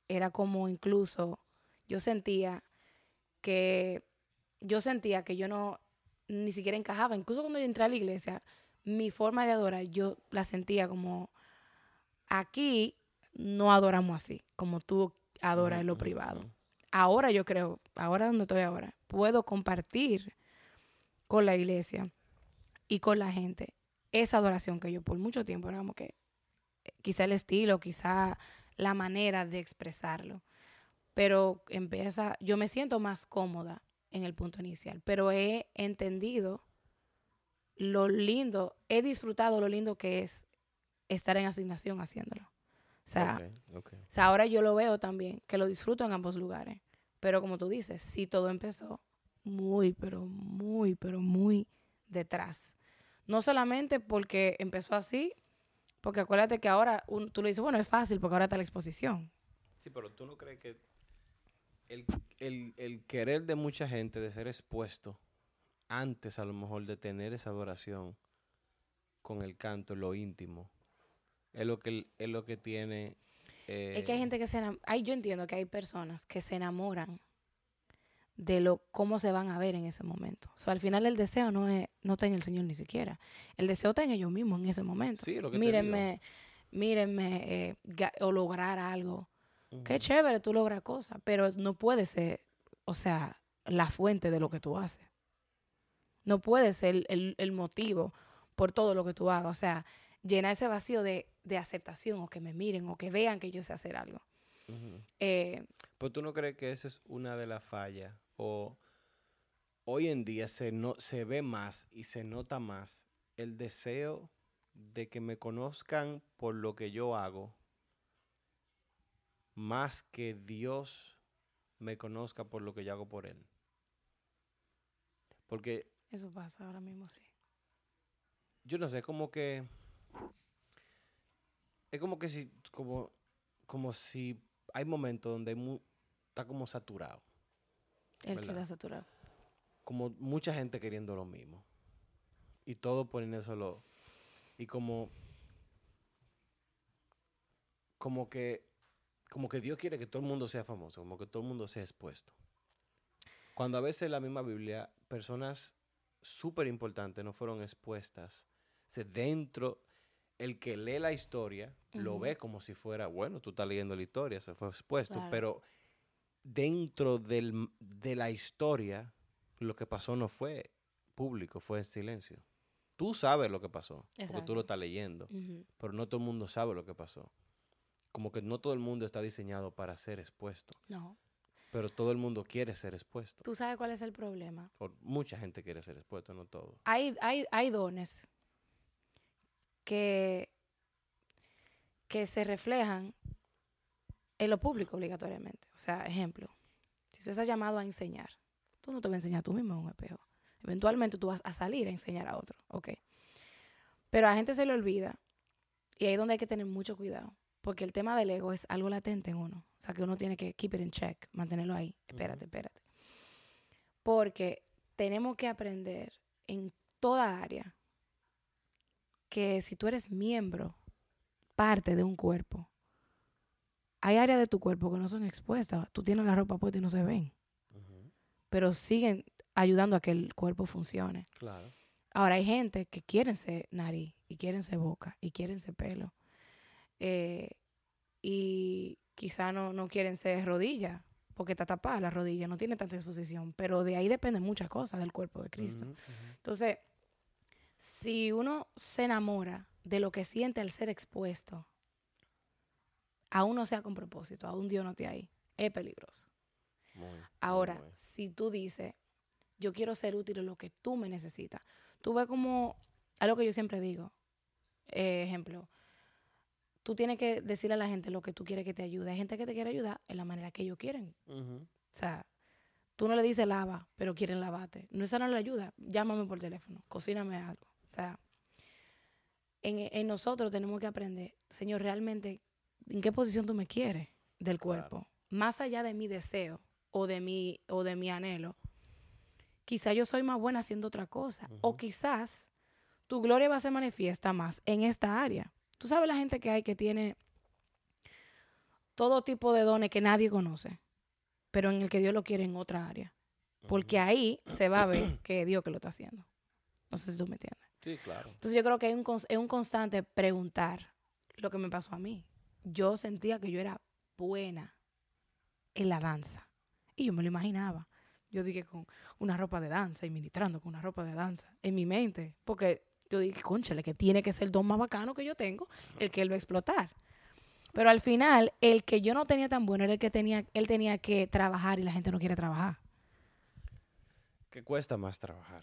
Era como incluso yo sentía que yo sentía que yo no ni siquiera encajaba. Incluso cuando yo entré a la iglesia, mi forma de adorar, yo la sentía como aquí no adoramos así, como tú adoras en lo privado. Ahora yo creo, ahora donde estoy ahora, puedo compartir con la iglesia y con la gente esa adoración que yo por mucho tiempo era como que eh, quizá el estilo, quizá la manera de expresarlo. Pero empieza, yo me siento más cómoda en el punto inicial, pero he entendido lo lindo, he disfrutado lo lindo que es estar en asignación haciéndolo. Sea, o sea, ahora yo lo veo también, que lo disfruto en ambos lugares, pero como tú dices, sí todo empezó muy, pero muy, pero muy detrás. No solamente porque empezó así, porque acuérdate que ahora un- tú le dices, bueno, es fácil porque ahora está la exposición. Sí, pero tú no crees que el, el- el querer de mucha gente de ser expuesto antes a lo mejor de tener esa adoración con el canto, lo íntimo, es lo que, es lo que tiene... Es que hay eh, gente que se enamora. Yo entiendo que hay personas que se enamoran de lo cómo se van a ver en ese momento. O sea, al final el deseo no es no está en el Señor ni siquiera. El deseo está en ellos mismos en ese momento. Sí, lo que mírenme, mírenme eh, o lograr algo. Qué chévere tú logras cosas, pero no puede ser, o sea, la fuente de lo que tú haces. No puede ser el, el- el motivo por todo lo que tú hagas. O sea, llenar ese vacío de, de aceptación o que me miren o que vean que yo sé hacer algo. Eh, Pero tú no crees que esa es una de las fallas o hoy en día se, no, se ve más y se nota más el deseo de que me conozcan por lo que yo hago más que Dios me conozca por lo que yo hago por Él. Porque eso pasa ahora mismo, sí. yo no sé, como que es como que si como como si hay momentos donde hay mu- está como saturado. El ¿Verdad? queda saturado. como mucha gente queriendo lo mismo. Y todo poniéndoselo. Y como. Como que. Como que Dios quiere que todo el mundo sea famoso, como que todo el mundo sea expuesto. Cuando a veces la misma Biblia personas súper importantes no fueron expuestas. O sea, dentro, el que lee la historia lo ve como si fuera, bueno, tú estás leyendo la historia, se fue expuesto, Claro. pero dentro del de la historia, lo que pasó no fue público, fue en silencio. Tú sabes lo que pasó, porque tú lo estás leyendo, pero no todo el mundo sabe lo que pasó. Como que no todo el mundo está diseñado para ser expuesto, No. pero todo el mundo quiere ser expuesto. ¿Tú sabes cuál es el problema? Mucha gente quiere ser expuesto, no todo. Hay, hay, hay dones que, que se reflejan en lo público obligatoriamente. O sea, ejemplo, si tú estás llamado a enseñar, tú no te vas a enseñar tú mismo en un espejo. Eventualmente tú vas a salir a enseñar a otro, ¿ok? Pero a la gente se le olvida y ahí es donde hay que tener mucho cuidado. Porque el tema del ego es algo latente en uno. O sea, que uno tiene que keep it in check, mantenerlo ahí. Espérate, espérate. Porque tenemos que aprender en toda área que si tú eres miembro, parte de un cuerpo, hay áreas de tu cuerpo que no son expuestas. Tú tienes la ropa puesta y no se ven, pero siguen ayudando a que el cuerpo funcione. Claro. Ahora hay gente que quieren ser nariz y quieren ser boca y quieren ser pelo. eh, y quizá no, no quieren ser rodilla porque está tapada la rodilla, no tiene tanta exposición. Pero de ahí dependen muchas cosas del cuerpo de Cristo. Entonces, si uno se enamora de lo que siente al ser expuesto, aún no sea con propósito, aún Dios no te ahí, es peligroso. Muy, Ahora, muy. si tú dices, yo quiero ser útil en lo que tú me necesitas, tú ves como algo que yo siempre digo. eh, ejemplo, tú tienes que decirle a la gente lo que tú quieres que te ayude. Hay gente que te quiere ayudar en la manera que ellos quieren. O sea, tú no le dices lava, pero quieren lavarte. No, esa no le ayuda. Llámame por teléfono, cocíname algo. O sea, en, en nosotros tenemos que aprender, Señor, realmente, ¿en qué posición tú me quieres del Claro. cuerpo? Más allá de mi deseo o de mi, o de mi anhelo. Quizá yo soy más buena haciendo otra cosa. O quizás tu gloria va a ser manifiesta más en esta área. Tú sabes la gente que hay que tiene todo tipo de dones que nadie conoce, pero en el que Dios lo quiere en otra área. Porque ahí se va a ver *clears throat* que es Dios que lo está haciendo. No sé si tú me entiendes. Sí, claro. Entonces yo creo que hay un, es un constante preguntar lo que me pasó a mí. Yo sentía que yo era buena en la danza. Y yo me lo imaginaba. Yo dije con una ropa de danza y ministrando con una ropa de danza en mi mente. Porque yo dije, conchale, que tiene que ser el don más bacano que yo tengo, el que él va a explotar. Pero al final, el que yo no tenía tan bueno era el que tenía, él tenía que trabajar y la gente no quiere trabajar. Que cuesta más trabajar.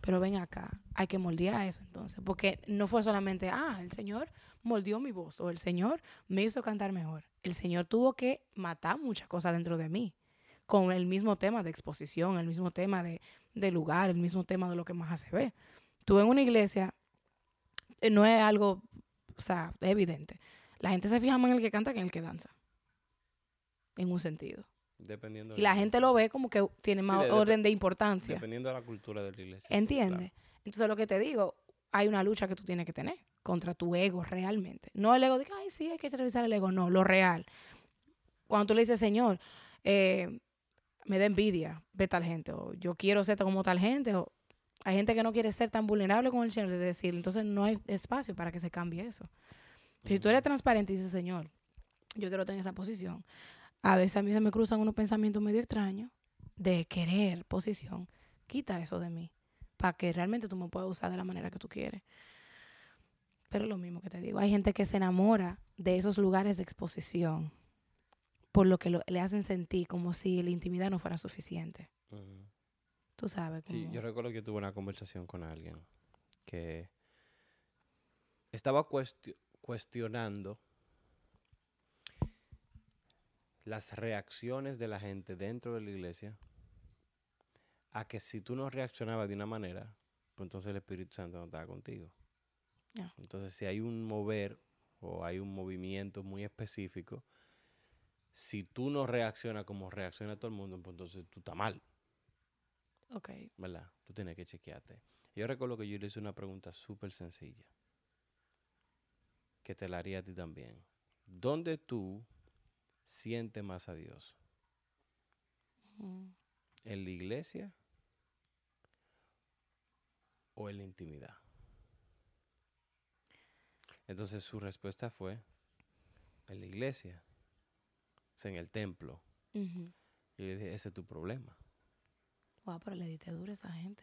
Pero ven acá, hay que moldear eso entonces, porque no fue solamente, ah, el Señor moldeó mi voz o el Señor me hizo cantar mejor. El Señor tuvo que matar muchas cosas dentro de mí, con el mismo tema de exposición, el mismo tema de, de lugar, el mismo tema de lo que más hace ver. Tú en una iglesia, eh, no es algo, o sea, evidente. La gente se fija más en el que canta que en el que danza, en un sentido. Dependiendo Y la gente lo ve como que tiene más de- de- orden de importancia. Dependiendo de la cultura de la iglesia. sí, ¿Entiendes? Entonces lo que te digo, hay una lucha que tú tienes que tener contra tu ego realmente. No el ego de que, ay, sí, hay que revisar el ego. No, lo real. Cuando tú le dices, Señor, eh, me da envidia ver tal gente, o yo quiero ser como tal gente, o hay gente que no quiere ser tan vulnerable con el Señor, es decir, entonces no hay espacio para que se cambie eso. Si tú eres transparente y dices, Señor, yo quiero tener esa posición, a veces a mí se me cruzan unos pensamientos medio extraños de querer posición, quita eso de mí para que realmente tú me puedas usar de la manera que tú quieres. Pero lo mismo que te digo, hay gente que se enamora de esos lugares de exposición por lo que lo- le hacen sentir como si la intimidad no fuera suficiente. Tú sabes. Sí, yo recuerdo que tuve una conversación con alguien que estaba cuestio- cuestionando las reacciones de la gente dentro de la iglesia a que si tú no reaccionabas de una manera, pues entonces el Espíritu Santo no estaba contigo. Entonces, si hay un mover o hay un movimiento muy específico, si tú no reaccionas como reacciona todo el mundo, pues entonces tú estás mal. Ok. ¿verdad? Tú tienes que chequearte. Yo recuerdo que yo le hice una pregunta súper sencilla, que te la haría a ti también. ¿Dónde tú sientes más a Dios? Mm, ¿En la iglesia o en la intimidad? Entonces su respuesta fue, en la iglesia, o sea, en el templo. Y le dije, ese es tu problema. Wow, pero le diste duro a esa gente.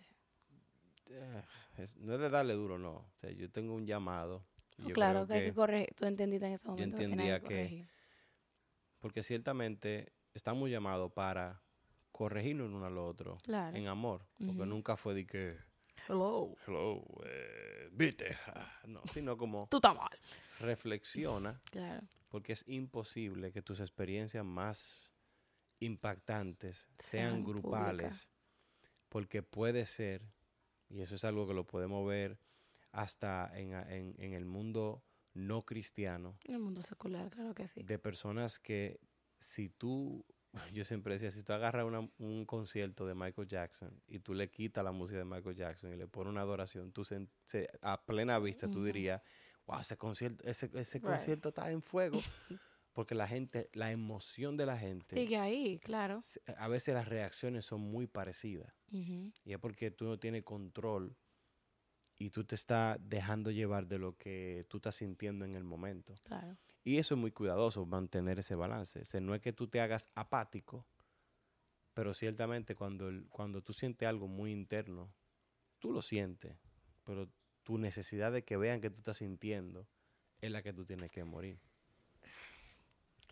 Eh, es- no es de darle duro, no. O sea, yo tengo un llamado. Yo claro que, hay que corregir. Tú entendiste en ese momento entendía que-. Porque ciertamente estamos llamados para corregirnos el uno al otro Claro. en amor. Porque nunca fue de que, Hello. hello, eh, viste. Ah, No, sino como Tú estás mal. reflexiona. Claro. Porque es imposible que tus experiencias más impactantes sean Sean grupales. Porque puede ser, y eso es algo que lo podemos ver hasta en, en- en el mundo no cristiano, En el mundo secular, claro que sí. de personas que si tú, *laughs* yo siempre decía, si tú agarras una- un concierto de Michael Jackson y tú le quitas la música de Michael Jackson y le pones una adoración, tú se- a plena vista tú dirías, wow, ese concierto, ese, ese Right. concierto está en fuego. *laughs* Porque la gente, la emoción de la gente, Sigue ahí, claro. a veces las reacciones son muy parecidas. Ujú. Y es porque tú no tienes control y tú te estás dejando llevar de lo que tú estás sintiendo en el momento. Claro. Y eso es muy cuidadoso, mantener ese balance. O sea, no es que tú te hagas apático, pero ciertamente cuando, cuando tú sientes algo muy interno, tú lo sientes, pero tu necesidad de que vean que tú estás sintiendo es la que tú tienes que morir.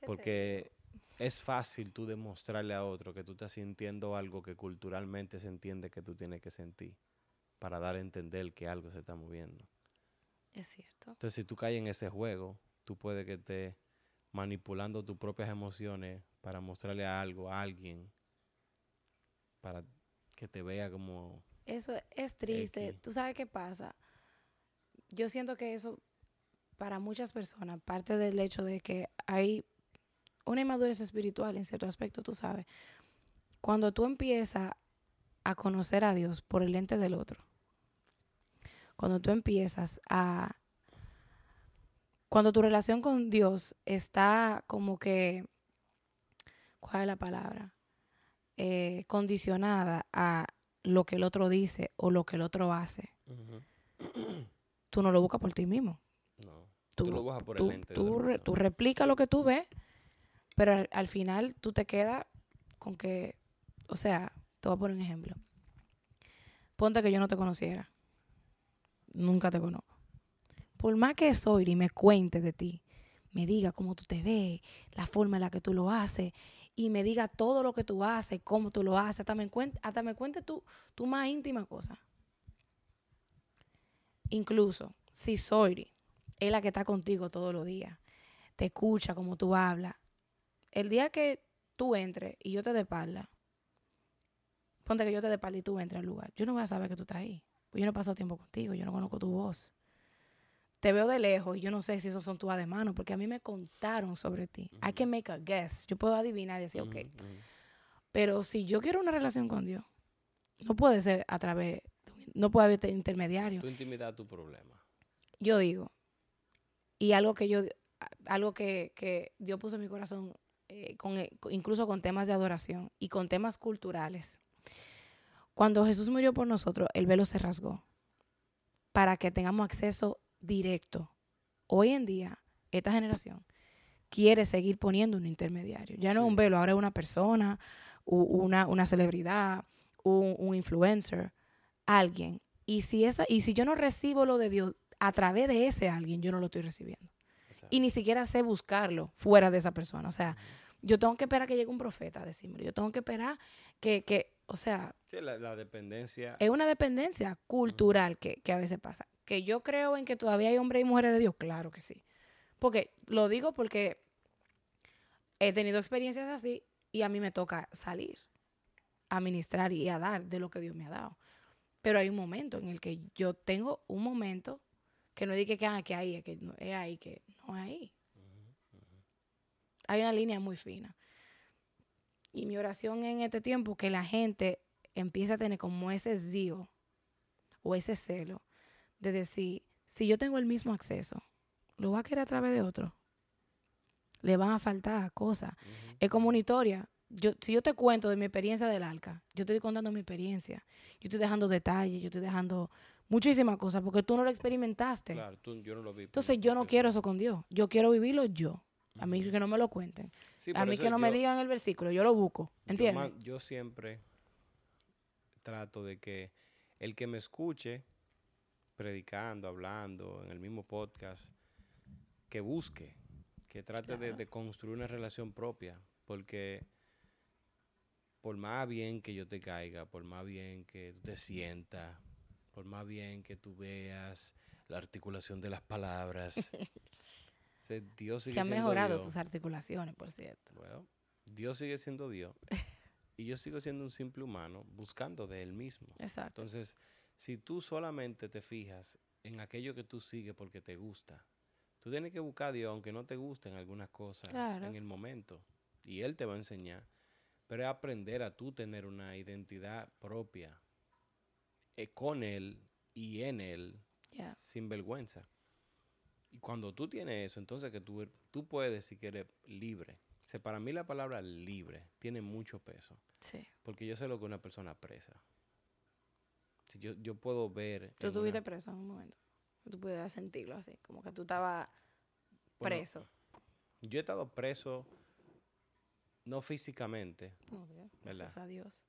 Porque es fácil tú demostrarle a otro que tú estás sintiendo algo que culturalmente se entiende que tú tienes que sentir para dar a entender que algo se está moviendo. Es cierto. Entonces, si tú caes en ese juego, tú puedes que estés manipulando tus propias emociones para mostrarle a algo, a alguien, para que te vea como... Eso es triste. X. ¿Tú sabes qué pasa? Yo siento que eso, para muchas personas, parte del hecho de que hay una inmadurez espiritual en cierto aspecto, tú sabes. Cuando tú empiezas a conocer a Dios por el lente del otro, cuando tú empiezas a... Cuando tu relación con Dios está como que... ¿Cuál es la palabra? Eh, condicionada a lo que el otro dice o lo que el otro hace. Tú no lo buscas por ti mismo. No. Tú, Tú lo buscas por el tú, lente de tú re- tú replicas lo que tú ves, pero al, al final tú te quedas con que, o sea, voy a poner un ejemplo. Ponte que yo no te conociera. Nunca te conozco. Por más que soy y me cuente de ti, me diga cómo tú te ves, la forma en la que tú lo haces, y me diga todo lo que tú haces, cómo tú lo haces, hasta me cuente, hasta me cuente tu, tu más íntima cosa. Incluso si Soiri es la que está contigo todos los días, te escucha como tú hablas, el día que tú entres y yo te de espalda, ponte que yo te espalda y tú entres al lugar, yo no voy a saber que tú estás ahí. Pues yo no he pasado tiempo contigo, yo no conozco tu voz. Te veo de lejos y yo no sé si esos son tus ademanos, porque a mí me contaron sobre ti. I can make a guess. Yo puedo adivinar y decir, ok. Ujú, ujú. Pero si yo quiero una relación con Dios, no puede ser a través, no puede haber intermediario. Tu intimidad, tu problema. Yo digo, y algo que yo, algo que, que Dios puso en mi corazón, eh, con, eh, con- incluso con temas de adoración y con temas culturales. Cuando Jesús murió por nosotros, el velo se rasgó para que tengamos acceso directo. Hoy en día, esta generación quiere seguir poniendo un intermediario. Ya no es un velo, ahora es una persona, una, una celebridad, un, un influencer, alguien. Y si, esa, y si yo no recibo lo de Dios a través de ese alguien, yo no lo estoy recibiendo. Exacto. Y ni siquiera sé buscarlo fuera de esa persona. O sea, yo tengo que esperar que llegue un profeta a decirme. Yo tengo que esperar que, que o sea, Sí, la, la dependencia. es una dependencia cultural que, que a veces pasa. Que yo creo en que todavía hay hombres y mujeres de Dios, claro que sí. Porque lo digo porque he tenido experiencias así y a mí me toca salir a ministrar y a dar de lo que Dios me ha dado. Pero hay un momento en el que yo tengo un momento que no dije que, ah, que ahí, es que no, es ahí, que no es ahí. Hay una línea muy fina. Y mi oración en este tiempo que la gente empiece a tener como ese zio o ese celo de decir, si yo tengo el mismo acceso, lo voy a querer a través de otro. Le van a faltar cosas. Es como una historia. Yo, si yo te cuento de mi experiencia del arca, yo estoy contando mi experiencia. Yo estoy dejando detalles, yo estoy dejando muchísimas cosas porque tú no lo experimentaste. Claro, tú- yo no lo vi. Entonces yo no quiero eso con Dios. Yo quiero vivirlo yo. A mí que no me lo cuenten. Sí, a mí que no me digan el versículo, yo lo busco. ¿Entiendes? Yo, siempre trato de que el que me escuche predicando, hablando, en el mismo podcast, que busque, que trate de, de construir una relación propia, porque por más bien que yo te caiga, por más bien que tú te sientas, por más bien que tú veas la articulación de las palabras, *laughs* Dios sigue que han siendo mejorado Dios. tus articulaciones, por cierto. Bueno, Dios sigue siendo Dios. y yo sigo siendo un simple humano buscando de Él mismo. Exacto. Entonces, si tú solamente te fijas en aquello que tú sigues porque te gusta, tú tienes que buscar a Dios aunque no te gusten algunas cosas Claro. en el momento. Y Él te va a enseñar. Pero es aprender a tú tener una identidad propia eh, con Él y en Él sin vergüenza. Y cuando tú tienes eso, entonces que tú, tú puedes decir que eres libre. O sea, para mí la palabra libre tiene mucho peso, Sí. porque yo sé lo que una persona presa. Si yo, yo puedo ver... Tú estuviste una- preso en un momento. Tú pudieras sentirlo así, como que tú estabas bueno, preso. Yo he estado preso, no físicamente. Ok, Gracias a Dios.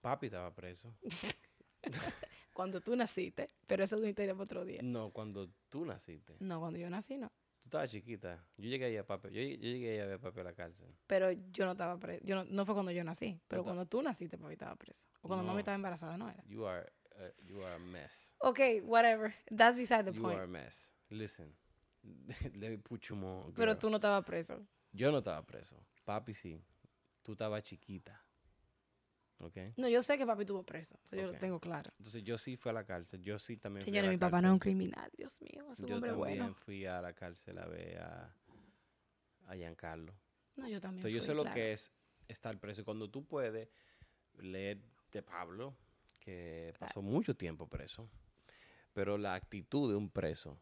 Papi estaba preso. *laughs* Cuando tú naciste, pero eso es historia para otro día. No, cuando tú naciste. No, cuando yo nací, no. Tú estabas chiquita. Yo llegué ahí a papi. Yo, yo llegué ahí a ver a papi a la cárcel. Pero yo no estaba preso. Yo no, no fue cuando yo nací, pero cuando tú naciste, papi estaba preso. O cuando No. mami estaba embarazada, no era. You are, uh, you are a mess. Ok, whatever. That's beside the You point. are a mess. Listen. *laughs* Let me put you more. Pero tú no estabas preso. Yo no estaba preso. Papi sí. Tú estabas chiquita. No, yo sé que papi estuvo preso. Eso yo lo tengo claro. Entonces yo sí fui a la cárcel. Yo sí también fui a Señores, la mi papá cárcel. no es un criminal. Dios mío, es un Yo hombre también bueno. fui a la cárcel a ver a, a Giancarlo. No, yo también. Entonces yo sé lo que es estar preso. Y Cuando tú puedes leer de Pablo, que pasó mucho tiempo preso, pero la actitud de un preso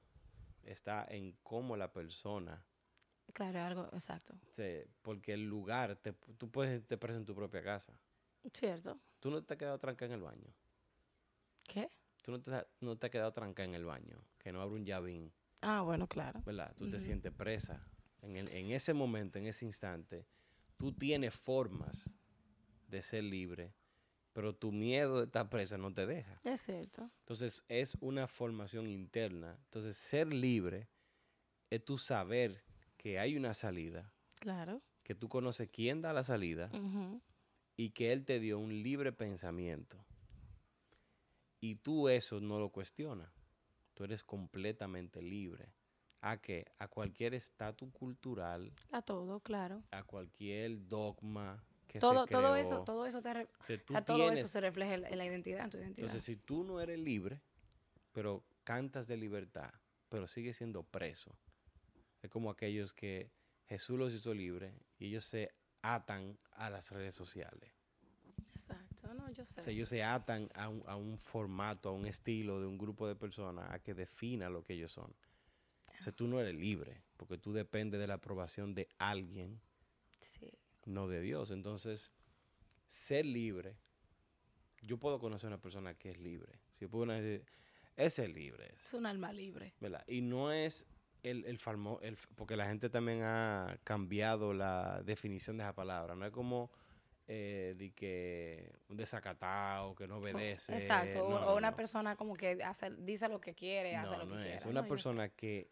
está en cómo la persona Claro, algo, exacto. se- porque el lugar, te, tú puedes estar preso en tu propia casa. Cierto. Tú no te has quedado trancada en el baño. ¿Qué? Tú no te, has- no te has quedado trancada en el baño. Que no abre un llavín, Ah, bueno, claro. ¿verdad? Tú te sientes presa. En, el- en ese momento, en ese instante, tú tienes formas de ser libre, pero tu miedo de estar presa no te deja. Es cierto. Entonces, es una formación interna. Entonces, ser libre es tu saber que hay una salida, Claro. que tú conoces quién da la salida Ujú. Y que Él te dio un libre pensamiento. Y tú eso no lo cuestionas. Tú eres completamente libre. ¿A qué? A cualquier estatus cultural, A todo, claro. a cualquier dogma que Todo, se todo creó. eso, todo eso te O sea, o tú sea, todo eso se refleja en en la identidad, en tu identidad. Entonces, si tú no eres libre, pero cantas de libertad, pero sigues siendo preso, es como aquellos que Jesús los hizo libres y ellos se atan a las redes sociales. Exacto, no, yo sé. O sea, ellos se atan a un, a un formato, a un estilo de un grupo de personas a que defina lo que ellos son. O sea, tú no eres libre, porque tú dependes de la aprobación de alguien, Sí. no de Dios. Entonces, ser libre, yo puedo conocer a una persona que es libre. Si yo puedo decir, ese es libre, ese", Es un alma libre. ¿verdad? Y no es el, el, farmo- el- porque la gente también ha cambiado la definición de esa palabra. No es como eh, de que un desacatado, que no obedece. Exacto. o, no, o no, una no. persona como que hace, dice lo que quiere, hace No, lo que quiere. es. Una persona que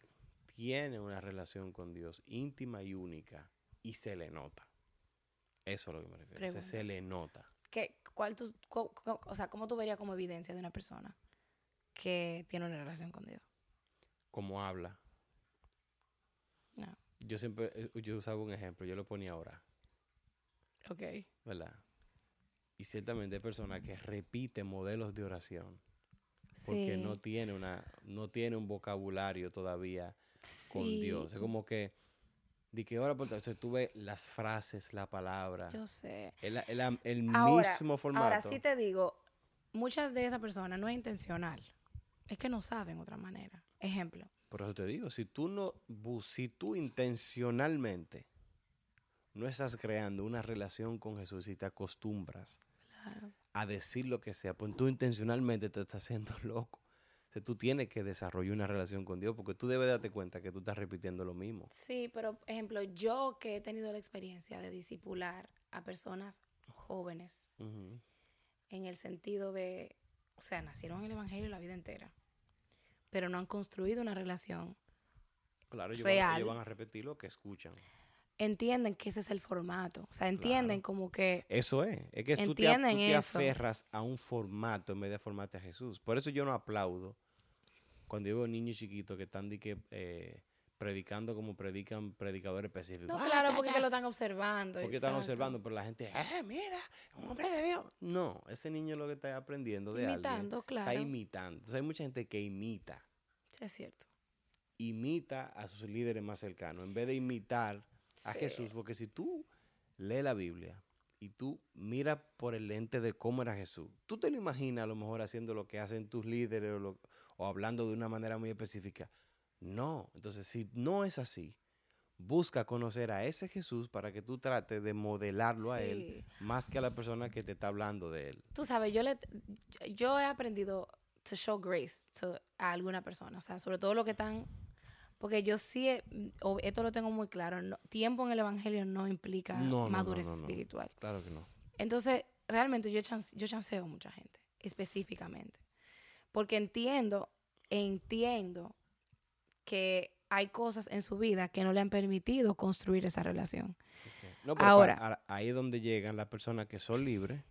tiene una relación con Dios íntima y única y se le nota. Eso es lo que me refiero. O sea, se le nota. ¿Qué, cuál tú, co- co- o sea, ¿cómo tú verías como evidencia de una persona que tiene una relación con Dios? Como habla. Yo siempre, eh, yo usaba un ejemplo, yo lo ponía ahora, Ok. ¿verdad? Y ciertamente hay personas que repiten modelos de oración porque Sí. no tiene una, no tiene un vocabulario todavía con Dios. Es como que, de que ahora, por o sea, tú ves las frases, la palabra, Yo sé. el, el- el Ahora- mismo formato. Ahora sí te digo, muchas de esas personas no es intencional. Es que no saben otra manera. Ejemplo. Por eso te digo, si tú no, si tú intencionalmente no estás creando una relación con Jesús y te acostumbras Claro. a decir lo que sea, pues tú intencionalmente te estás haciendo *laughs* loco. O sea, tú tienes que desarrollar una relación con Dios porque tú debes darte cuenta que tú estás repitiendo lo mismo. Sí, pero, ejemplo, yo que he tenido la experiencia de discipular a personas jóvenes en el sentido de, o sea, nacieron en el Evangelio la vida entera, pero no han construido una relación, Claro, ellos van, Real. ellos van a repetir lo que escuchan. entienden que ese es el formato, o sea, entienden Claro. como que, Eso es. Es que tú te, tú te aferras a un formato en vez de aferrarte a Jesús. Por eso yo no aplaudo cuando yo veo niños chiquitos que están di que, eh, predicando como predican predicadores específicos. no, Ah, claro, porque que lo están observando. porque están observando, pero la gente, ¡eh, mira! Un hombre de Dios. No, ese niño lo que está aprendiendo de alguien. Imitando, claro. Está imitando. Entonces hay mucha gente que imita. Sí, es cierto. Imita a sus líderes más cercanos. En vez de imitar a. Jesús. Porque si tú lees la Biblia y tú miras por el lente de cómo era Jesús, tú te lo imaginas a lo mejor haciendo lo que hacen tus líderes o, lo- o hablando de una manera muy específica. No. Entonces, si no es así, busca conocer a ese Jesús para que tú trates de modelarlo a él más que a la persona que te está hablando de él. Tú sabes, yo, le, yo- he aprendido to show grace to- a alguna persona, o sea, sobre todo lo que están, porque yo sí, he- esto lo tengo muy claro, no- tiempo en el Evangelio no implica No, madurez no. espiritual. Claro que no. Entonces, realmente yo, chance- yo chanceo a mucha gente, específicamente, porque entiendo, entiendo que hay cosas en su vida que no le han permitido construir esa relación. No, pero pa- Ahora. a- ahí es donde llegan las personas que son libres,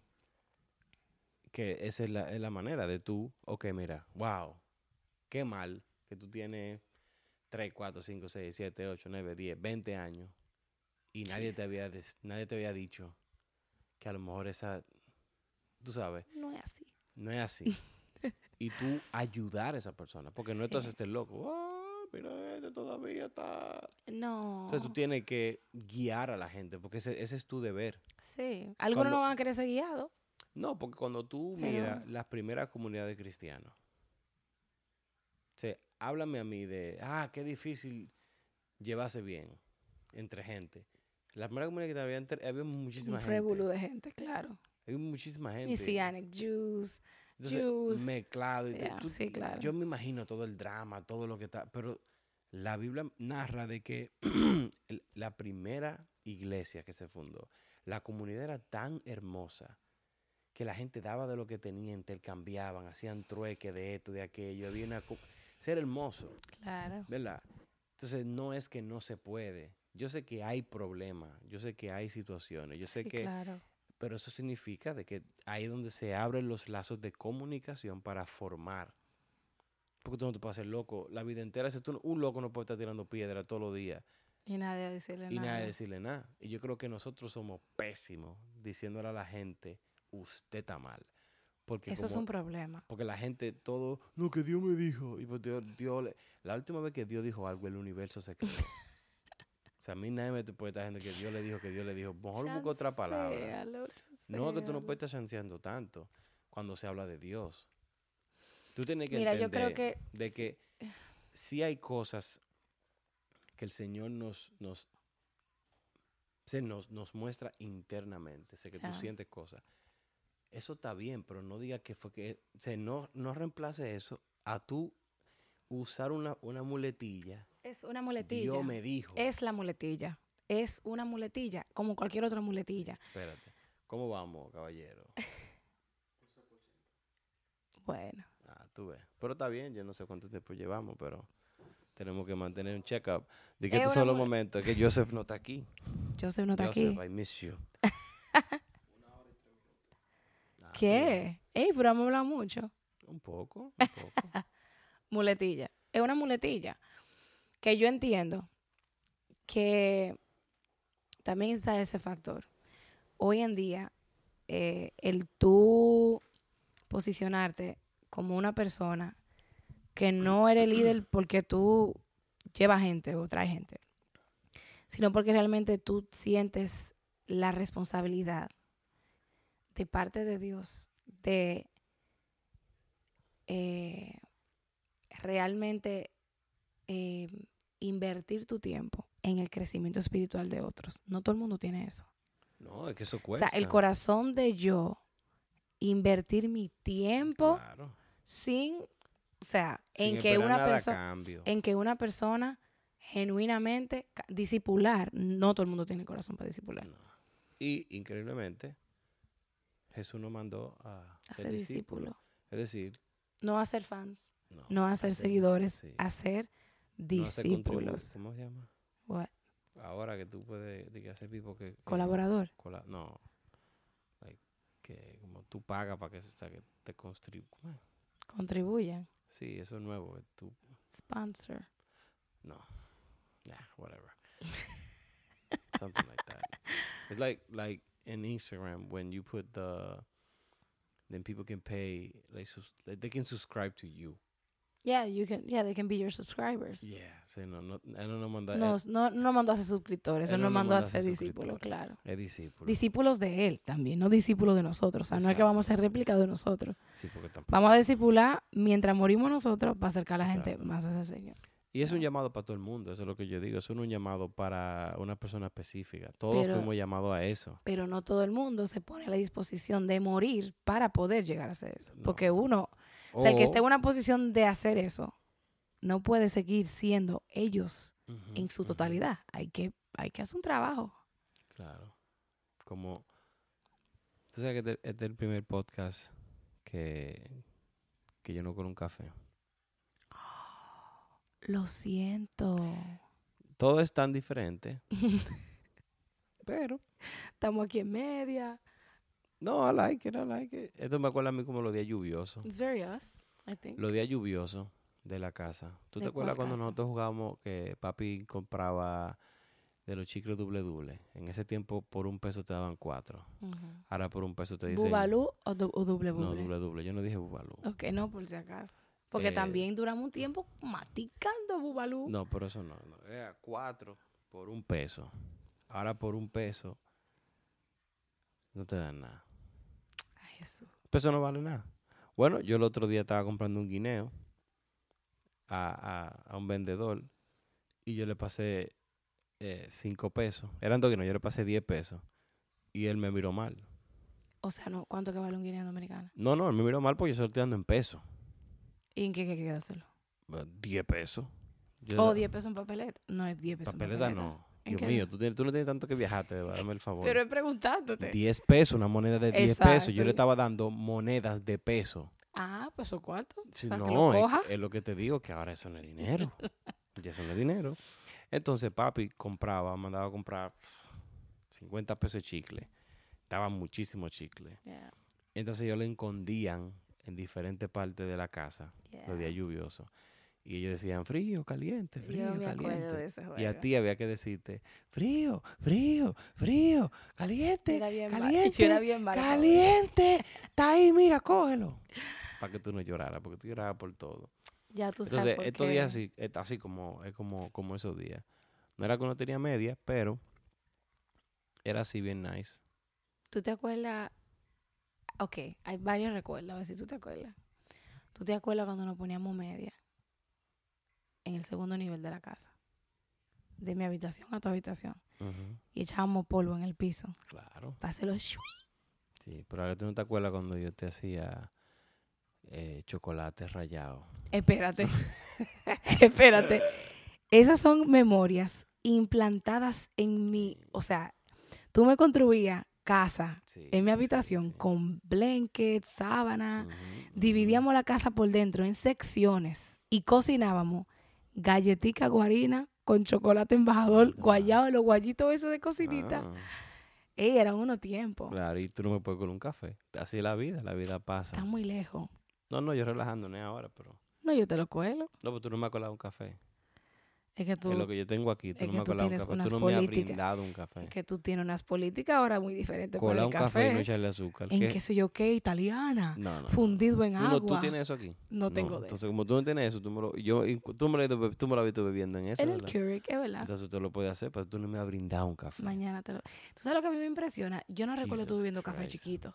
que esa es la, es la manera de tú, ok, mira, wow, qué mal que tú tienes 3, 4, 5, 6, 7, 8, 9, 10, 20 años y nadie te, había, nadie te había dicho que a lo mejor esa, tú sabes, No es así. no es así. *laughs* y tú ayudar a esa persona, porque no entonces Sí. estés loco, ah, mira, este todavía está... No. Entonces tú tienes que guiar a la gente, porque ese, ese es tu deber. Sí. Algunos cuando- no van a querer ser guiados. No, porque cuando tú Pero- miras las primeras comunidades cristianas, o sea, háblame a mí de, ah, qué difícil llevarse bien entre gente. La primera comunidad cristiana había, había muchísima Un gente. revolú de gente, claro. Había muchísima gente. Messianic Jews. Entonces, mezclado. y Ya, tú- sí, claro. Yo me imagino todo el drama, todo lo que está. Pero la Biblia narra de que *clears throat* la primera iglesia que se fundó, la comunidad era tan hermosa que la gente daba de lo que tenía, intercambiaban, hacían trueque de esto, de aquello. Había una. Ser hermoso, Claro. ¿verdad? Entonces, no es que no se puede. Yo sé que hay problemas, yo sé que hay situaciones, yo sé Sí, que claro. Pero eso significa de que ahí es donde se abren los lazos de comunicación para formar. Porque tú no te puedes hacer loco. La vida entera, si tú un loco no puede estar tirando piedra todos los días Y nadie a decirle y nada. nadie decirle nada. Y yo creo que nosotros somos pésimos diciéndole a la gente, usted está mal. Porque, Eso es un problema. porque la gente todo, no, que Dios me dijo. Y pues Dios, Dios la última vez que Dios dijo algo, el universo se creó. *laughs* sea, a mí nadie me puede estar diciendo que Dios le dijo, que Dios le dijo. Mejor busca otra palabra. No, que tú no puedes estar chanceando tanto cuando se habla de Dios. Tú tienes que Mira, yo entender creo que de que sí hay cosas que el Señor nos, nos, se nos, nos muestra internamente. Sé que tú sientes cosas. Eso está bien, pero no diga que fue que... O sea, no, no reemplace eso a tú usar una, una muletilla. Es una muletilla. Dios me dijo. Es la muletilla. Es una muletilla, como cualquier otra muletilla. Espérate. ¿Cómo vamos, caballero? *laughs* Bueno, Ah, tú ves. Pero está bien, yo no sé cuánto tiempo llevamos, pero tenemos que mantener un check-up. De que Es estos son los momentos que Joseph no está aquí. *laughs* Joseph no está Joseph, aquí. I miss you. *laughs* Ah, ¿Qué? Ey, pero hemos hablado mucho. Un poco, un poco. Muletilla. Es una muletilla que yo entiendo que también está ese factor. Hoy en día, eh, el tú posicionarte como una persona que no eres líder porque tú llevas gente o traes gente, sino porque realmente tú sientes la responsabilidad de parte de Dios de eh, realmente eh, invertir tu tiempo en el crecimiento espiritual de otros. No todo el mundo tiene eso. No, es que eso O cuesta. sea, el corazón de yo invertir mi tiempo Claro. sin, o sea, Sin en que una persona en que una persona genuinamente disipular, no todo el mundo tiene corazón para disipular. Y increíblemente, Jesús nos mandó a, A ser discípulos. discípulo. Es decir, No a ser fans, no, no a ser seguidores, sí. a ser no a ser discípulos. ¿Cómo se llama? What? Ahora que tú puedes de que hacer people que, que- Colaborador. cola- no. Like, que como tú pagas para que, o sea, que te construya. Contribuyan. Sí, eso es nuevo. Tú, Sponsor. no. Nah, whatever. *laughs* Something like that. It's like like in Instagram when you put the then people can pay like they can subscribe to you. Yeah, you can, yeah, they can be your subscribers. Yeah, sí, no, no, él no nos manda, No, él- no, no mandó a ser suscriptores, Él él no mandó a a ser discípulos, claro. es discípulo. Discípulos de él también, no discípulos de nosotros. O sea, no es que vamos a ser réplica de nosotros. sí, porque tampoco. Vamos a discipular mientras morimos nosotros para acercar a la gente más hacia el Señor. Y es un llamado para todo el mundo, eso es lo que yo digo. Eso no es un llamado para una persona específica. Todos Pero- fuimos llamados a eso. Pero no todo el mundo se pone a la disposición de morir para poder llegar a hacer eso. Porque No. uno, o sea, el que esté en una posición de hacer eso, no puede seguir siendo ellos en su totalidad. Hay que, hay que hacer un trabajo. Claro. Como. Tú sabes que este, este es el primer podcast que, que yo no con un café. *gasps* Lo siento. Todo es tan diferente. *laughs* pero. Estamos aquí en media. No, I like it, I like it. Esto me acuerda a mí como los días lluviosos. It's very us, I think. Los días lluviosos de la casa. ¿Tú ¿De te acuerdas cuando casa? nosotros jugábamos que papi compraba de los chicles doble doble? En ese tiempo por un peso te daban cuatro. Ahora por un peso te dicen... ¿Bubalú o, du- o doble No, buble? doble doble. Yo no dije bubalú. Ok, no, por si acaso. Porque Eh, también duramos un tiempo maticando bubalú. No, por eso no. no. Era cuatro por un peso. Ahora por un peso no te dan nada. Jesús. Peso no vale nada. Bueno, yo el otro día estaba comprando un guineo a, a- a un vendedor y yo le pasé eh, cinco pesos. Eran dos guineos, yo le pasé diez pesos. Y él me miró mal. O sea, no, ¿cuánto que vale un guineo dominicano? No, no, él me miró mal porque yo se lo estoy dando en pesos. ¿Y en qué hay que quedárselo? Eh, Diez pesos. Yo O le- 10 pesos en papeleta. No es 10 pesos en Papeleta papeleta. no. ¿En Dios mío, tú, tienes- tú no tienes tanto que viajarte, dame el favor. Pero es preguntándote. 10 pesos, una moneda de 10 pesos. Yo le estaba dando monedas de peso. Ah, pues o cuarto. O Sí, sea, que no, lo es, coja. es lo que te digo, que ahora eso no es dinero. *laughs* ya eso no es dinero. Entonces papi compraba, mandaba a comprar pf, 50 pesos de chicle. Daba muchísimo chicle. Yeah, Entonces ellos le escondían en diferentes partes de la casa, yeah. los días lluviosos. Y ellos decían frío, caliente, frío, Yo me acuerdo caliente. de ese juego. Y a ti había que decirte, frío, frío, frío, caliente, era bien caliente, era bien caliente, está ahí, mira, cógelo. Para que tú no lloraras, porque tú llorabas por todo. Ya tú sabes Entonces, por estos qué. días así, así como, es como, como esos días. No era que uno tenía media, pero era así bien nice. ¿Tú te acuerdas? Ok, hay varios recuerdos, a ver si tú te acuerdas. ¿Tú te acuerdas cuando nos poníamos media en el segundo nivel de la casa? De mi habitación a tu habitación. Y echábamos polvo en el piso. Claro. Para hacerlo shui. Sí, pero ahora tú no te acuerdas cuando yo te hacía eh, chocolate rallado. Espérate. *laughs* *laughs* Espérate. Esas son memorias implantadas en mi. O sea, tú me construías casa Sí, en mi habitación sí. con blankets, sábana. Dividíamos la casa por dentro en secciones y cocinábamos galletica guarina con chocolate embajador, Ah. guayado, los guayitos esos de cocinita. Ah, Ey, eran unos tiempos. claro, y tú no me puedes con un café. Así es la vida, la vida pasa. Está muy lejos. No, no, yo relajándome ahora, pero... No, yo te lo cuelo. No, pero tú no me has colado un café. Es que tú, Es lo que yo tengo aquí, tú no me has tú colado un tienes café. unas Tú no me has políticas. brindado un café. es que tú tienes unas políticas ahora muy diferentes Colar el un café, y no echarle azúcar. en ¿qué? qué sé yo qué, italiana, No, no, fundido en ¿Tú, agua. no, ¿Tú tienes eso aquí? No tengo de Entonces, eso. como tú no tienes eso, tú me lo, yo, tú me lo, tú me lo has visto bebiendo en eso, En el. Keurig, es verdad. Entonces usted lo puede hacer, pero tú no me has brindado un café. Mañana te lo... ¿Tú sabes lo que a mí me impresiona? Yo no recuerdo tú bebiendo café chiquito.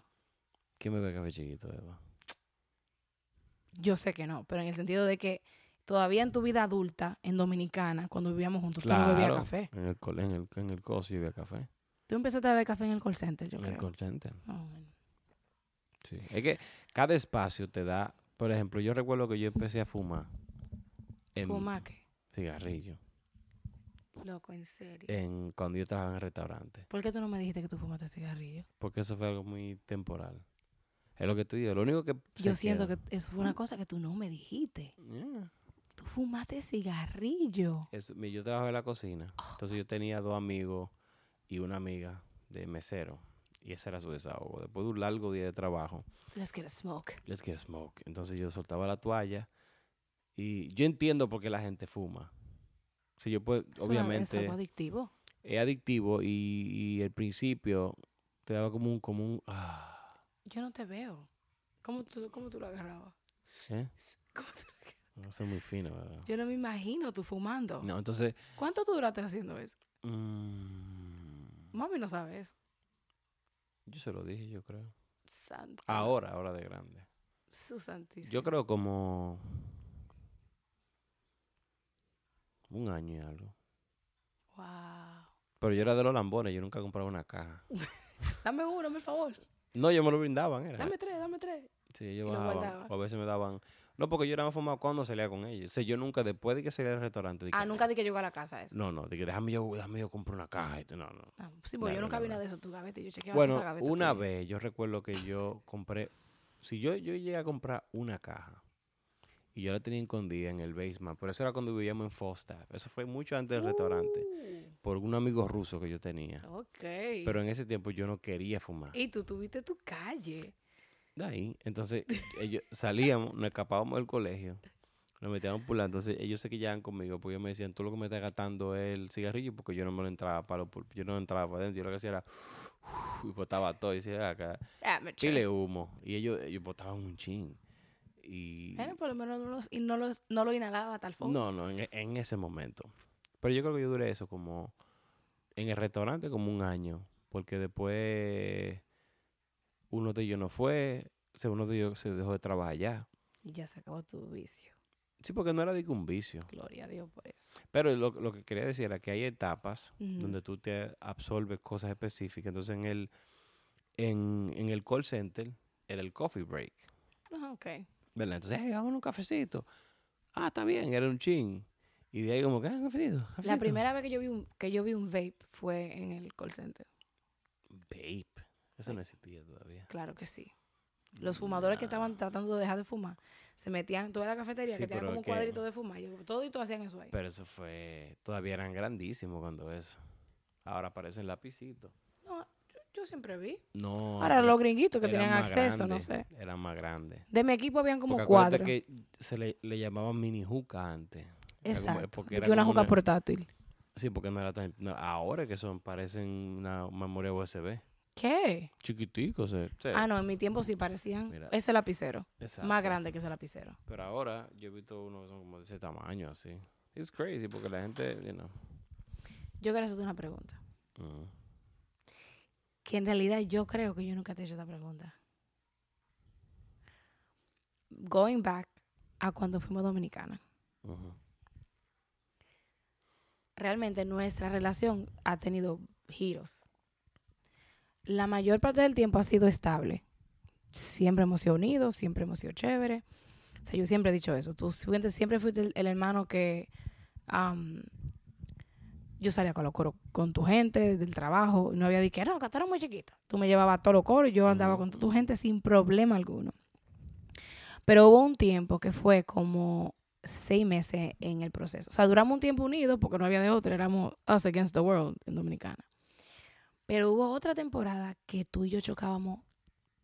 ¿Quién me ve café chiquito, Eva? Yo sé que no, pero en el sentido de que todavía en tu vida adulta, en Dominicana, cuando vivíamos juntos, tú no bebías Claro, café. En el, en el, en el coso yo bebía café. Tú empezaste a beber café en el call center, yo en creo. el call center. Ah, bueno. sí. Es que cada espacio te da, por ejemplo, yo recuerdo que yo empecé a fumar en ¿Fuma qué? cigarrillo Loco, en serio. en, cuando yo trabajaba en restaurante. ¿Por qué tú no me dijiste que tú fumaste cigarrillo? Porque eso fue algo muy temporal. Es lo que te digo. Lo único que. Yo siento que eso fue una cosa que tú no me dijiste. que. Tú fumaste cigarrillo. Eso, yo trabajaba en la cocina. Entonces yo tenía dos amigos y una amiga de mesero. Y ese era su desahogo. Después de un largo día de trabajo, Let's get a smoke. let's get smoke. Entonces yo soltaba la toalla. Y yo entiendo por qué la gente fuma. Si yo puedo, es obviamente, algo adictivo. es adictivo y, y el principio te daba como un, como un, ah, Yo no te veo. ¿Cómo tú, cómo tú lo agarrabas? ¿eh? *laughs* ¿Cómo tú? No, es muy fino, ¿verdad? Yo no me imagino tú fumando. No, entonces, ¿Cuánto tú duraste haciendo eso? mm, Mami no sabe eso. yo se lo dije, yo creo. Santo. Ahora, ahora de grande. Su santísimo. Yo creo como un año y algo. Wow. Pero yo era de los lambones, yo nunca compraba una caja. *laughs* Dame uno, por favor. No, yo me lo brindaban, era. Dame tres, dame tres. Sí, ellos y lo bajaban. guardaba. O a veces me daban. No, porque yo era más fumado cuando salía con ellos. O sea, yo nunca, después de que salía del restaurante. dije, Ah, nunca di que llegó a la casa eso. No, no, de que déjame yo, déjame yo comprar una caja. tú, No, no. Ah, sí, porque yo Never, nunca vi nada de eso. Tu gaveta, yo chequeaba Bueno, esa gaveta una vez yo recuerdo que yo compré. Si yo, yo llegué a comprar una caja y yo la tenía escondida en el basement, por eso era cuando vivíamos en Falstaff. Eso fue mucho antes del restaurante, por un amigo ruso que yo tenía. Uh, ok. Pero en ese tiempo yo no quería fumar. Y tú tuviste tu calle. De ahí, entonces ellos *laughs* salíamos, nos escapábamos del colegio, nos metíamos por la, entonces ellos se quillaban conmigo porque ellos me decían, tú lo que me estás gastando es el cigarrillo porque yo no me lo entraba para los pul- yo no entraba para adentro, yo lo que hacía era y botaba todo y decía acá, chile humo y ellos, ellos botaban un chin y Bueno, por lo menos no, los, y no, los, no lo inhalaba a tal forma. no, no, en, en ese momento. Pero yo creo que yo duré eso como en el restaurante como un año, porque después uno de ellos no fue, o sea, uno de ellos se dejó de trabajar allá. Y ya se acabó tu vicio. Sí, porque no era de que un vicio. Gloria a Dios por eso. Pero lo, lo que quería decir era que hay etapas donde tú te absorbes cosas específicas. Entonces, en el, en, en el call center era el coffee break. Ah, ok. ¿Verdad? Entonces, hey, vámonos un cafecito. Ah, está bien, era un chin. Y de ahí como que, ah, cafecito, La cafecito". primera vez que yo vi un, que yo vi un vape fue en el call center. Vape. Eso no existía todavía. Claro que sí. Los fumadores que estaban tratando de dejar de fumar se metían toda la cafetería Sí, que tenía pero como un que- cuadrito de fumar. Todo y todo hacían eso ahí. Pero eso fue, todavía eran grandísimos cuando eso. Ahora parecen lapicitos. No, yo, yo siempre vi. No. Ahora los gringuitos que tenían acceso, no sé. Eran más grandes. De mi equipo habían como Porque cuatro. que se le, le llamaban mini juca antes. Era como- Exacto. porque era que una juca portátil. Sí, porque no era tan... no, ahora que son, parecen una memoria USB. ¿Qué? Chiquiticos. eh, sí. Ah, no, en mi tiempo sí parecían Mira. ese lapicero. Exacto. Más grande que ese lapicero. Pero ahora yo he visto unos que son como de ese tamaño, así. It's crazy porque la gente, you know. Yo quiero hacerte una pregunta. mm. Que en realidad yo creo que yo nunca te he hecho esta pregunta. Going back a cuando fuimos dominicanas. Realmente nuestra relación ha tenido giros. La mayor parte del tiempo ha sido estable. Siempre hemos sido unidos, siempre hemos sido chéveres. O sea, yo siempre he dicho eso. Tú siempre, siempre fuiste el, el hermano que yo salía con los coros con tu gente del trabajo no había dicho, no, que tú eras muy chiquita. Tú me llevabas a todos los coros y yo andaba con tu gente sin problema alguno. Pero hubo un tiempo que fue como seis meses en el proceso. O sea, duramos un tiempo unidos porque no había de otra, éramos us against the world en Dominicana. Pero hubo otra temporada que tú y yo chocábamos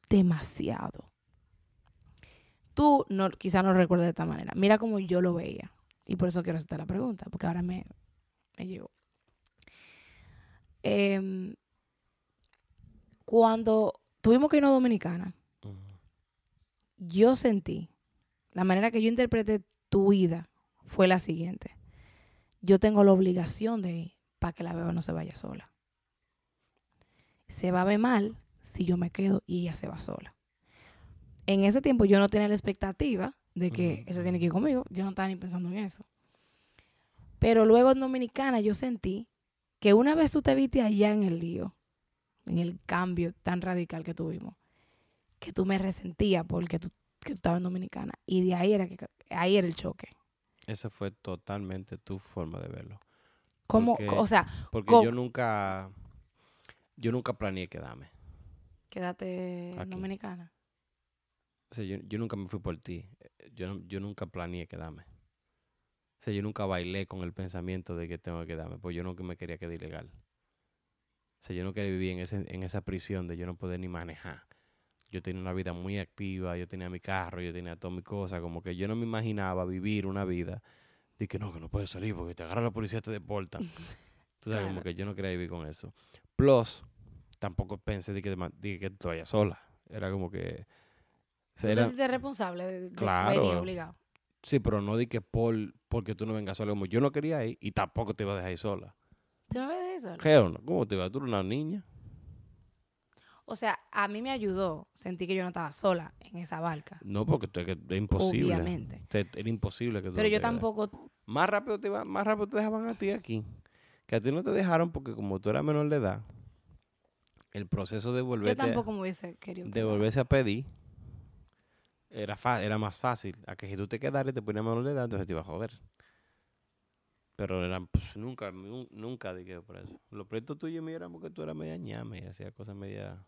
demasiado. Tú no, quizá no recuerdas de esta manera. Mira cómo yo lo veía. Y por eso quiero hacerte la pregunta, porque ahora me, me llegó. Em, cuando tuvimos que irnos a Dominicana, yo sentí, la manera que yo interpreté tu vida fue la siguiente. Yo tengo la obligación de ir para que la beba no se vaya sola. Se va a ver mal si yo me quedo y ella se va sola. En ese tiempo yo no tenía la expectativa de que Ujú, ella tiene que ir conmigo. Yo no estaba ni pensando en eso. Pero luego en Dominicana yo sentí que una vez tú te viste allá en el lío, en el cambio tan radical que tuvimos, que tú me resentías porque tú, que tú estabas en Dominicana. Y de ahí era, que, ahí era el choque. Esa fue totalmente tu forma de verlo. ¿Cómo? Porque- o sea, Porque yo nunca, yo nunca planeé quedarme. quédate en Aquí. Dominicana. O sea, yo, yo nunca me fui por ti. Eh, Yo, no- yo nunca planeé quedarme. O sea, yo nunca bailé con el pensamiento de que tengo que quedarme, pues yo nunca me quería quedar ilegal. O sea, yo no quería vivir en, ese, en esa prisión de yo no poder ni manejar. Yo tenía una vida muy activa, yo tenía mi carro, yo tenía todas mis cosas, como que yo no me imaginaba vivir una vida de que no, que no puedes salir porque te agarra la policía y te deportan. *laughs* Tú sabes, como que yo no quería vivir con eso. Plus, tampoco pensé de que, de que tú vayas sola. Era como que... o sea, te era- responsable de, de Claro. venir obligado. Sí, pero no di que por porque tú no vengas sola. Como yo no quería ir y tampoco te iba a dejar ir sola. ¿Tú no eso? Hell no. ¿Cómo te iba? Tú eres una niña. O sea, a mí me ayudó sentir que yo no estaba sola en esa barca. No, porque tú- que es imposible. Obviamente. O sea, era imposible que tú Pero no yo te tampoco, Más rápido te iba- más rápido te dejaban a ti aquí. Que a ti no te dejaron porque como tú eras menor de edad, el proceso de yo volverte, tampoco me hubiese querido. de volverse a pedir era, fa- era más fácil. A que si tú te quedaras y te ponías menor de edad, entonces te iba a joder. Pero era, pues, nunca, nu- nunca dije por eso. Los proyectos tuyos míos eran porque tú eras media ñame y hacías cosas media,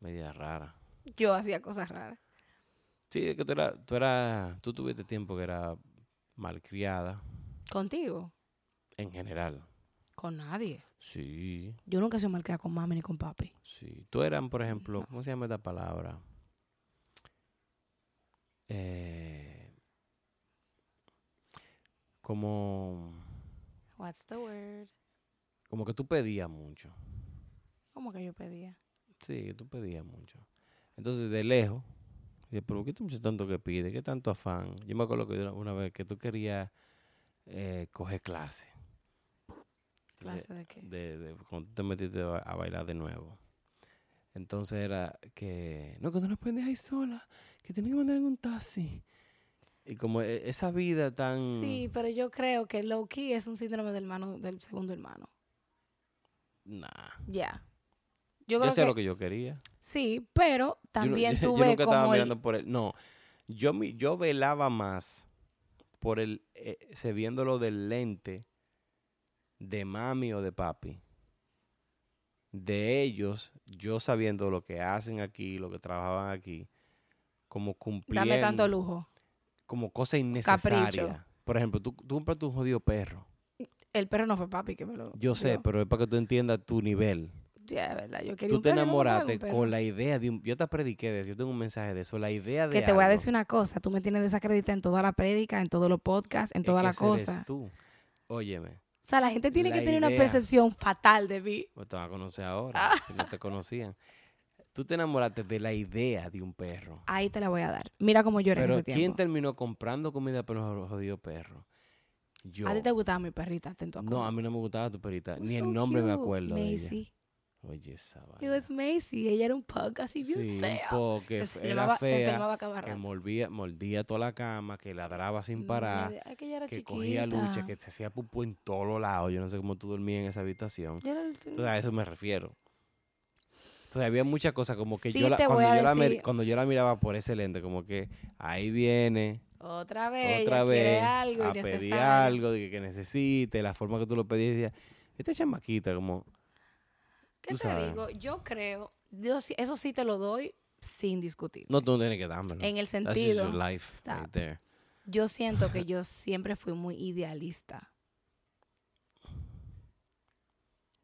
media raras. Yo hacía cosas raras. Sí, es que tú eras, tú eras, tú tuviste tiempo que era malcriada Contigo, en general. Con nadie. Sí, Yo nunca sido malcriada con mami ni con papi. sí. Tú eras, por ejemplo, ¿cómo se llama esta palabra? Eh, como, What's the word? como que tú pedías mucho. ¿Cómo que yo pedía? Sí, tú pedías mucho. Entonces, de lejos, pero ¿qué tú mucho tanto que pide? ¿Qué tanto afán? Yo me acuerdo que una- una vez que tú querías eh, coger clase. Entonces, ¿Clase de qué? de, de cuando te metiste a, bailar de nuevo. Entonces era que, no, que no la pueden dejar ahí sola, que tienen que mandar en un taxi. Y como e- esa vida tan... Sí, pero yo creo que low key es un síndrome del hermano, del segundo hermano. Nah. Ya. Yo Yo creo sé que lo que yo quería. sí, pero también *laughs* yo, tú yo nunca estaba como el- mirando por él. No, yo, yo velaba más por el, eh, se viéndolo del lente de mami o de papi. De ellos, yo sabiendo lo que hacen aquí, lo que trabajaban aquí, como cumpliendo, dame tanto lujo. como cosa innecesaria. Capricho. Por ejemplo, tú, tú compras tu jodido perro. El perro no fue papi que me lo Yo sé, pero es para que tú entiendas tu nivel. Ya, es verdad, yo quería Tú un te perro, compraba un enamoraste perro. con la idea de un... Yo te prediqué de eso, yo tengo un mensaje de eso, la idea de Que te voy a decir una cosa, tú me tienes desacreditada en toda la prédica, en todos los podcasts, en Es toda que la ese eres cosa. tú. Óyeme, sea, la gente tiene La que tener una percepción fatal de mí. pues te van a conocer ahora, Ah. *laughs* si no te conocían. Tú te enamoraste de la idea de un perro. Ahí te la voy a dar. Mira cómo era en ese ¿quién tiempo. terminó comprando comida para los jodidos perros? Yo. A ti te gustaba mi perrita, a No, a mí no me gustaba tu perrita. Ni el nombre me acuerdo de ella. Oye, esa It vaina. was Macy. Ella era un pug así bien Sí, un fea. poco que se, era fea, cada que mordía, mordía toda la cama, que ladraba sin parar, Ay, que ella era que chiquita. cogía lucha, que se hacía pupú en todos los lados. Yo no sé cómo tú dormías en esa habitación. Yo Entonces, a eso me refiero. Entonces, había muchas cosas como que Sí yo la, cuando, yo la, mir- decir- cuando yo la miraba por ese lente, como que ahí viene Otra vez. otra vez algo a pedir algo de que, que necesite, la forma que tú lo pedías. Esta chamaquita, como, ¿Qué te sabes. digo? Yo creo, yo eso sí te lo doy sin discutir. no, tú no tienes que dármelo. en el That's sentido, your life Stop. right there. yo siento que *laughs* yo siempre fui muy idealista.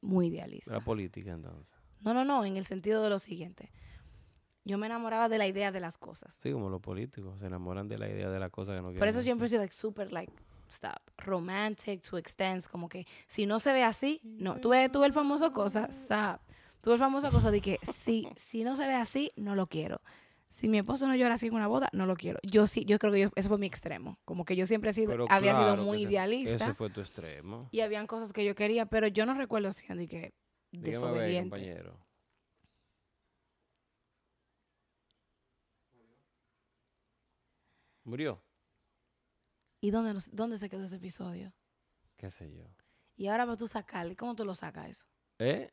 Muy idealista. La política, entonces. No, no, no, en el sentido de lo siguiente. Yo me enamoraba de la idea de las cosas. Sí, como los políticos, se enamoran de la idea de la cosa que no quieren Por eso siempre sido like, super like, stop, romantic to extends, como que si no se ve así, no. Tú ves el famoso cosa, stop. Tú ves el famoso cosa de que si, si no se ve así, no lo quiero. Si mi esposo no llora así en una boda, no lo quiero. Yo sí, yo creo que yo, eso fue mi extremo. Como que yo siempre he sido, Pero había sido claro muy ese- idealista Ese fue tu extremo. y habían cosas que yo quería, pero yo no recuerdo siendo de que Dígame a ver, desobediente. compañero. Murió. ¿Y dónde, nos- dónde se quedó ese episodio? ¿Qué sé yo? Y ahora vas tú sacarle, ¿cómo tú lo sacas eso? ¿Eh?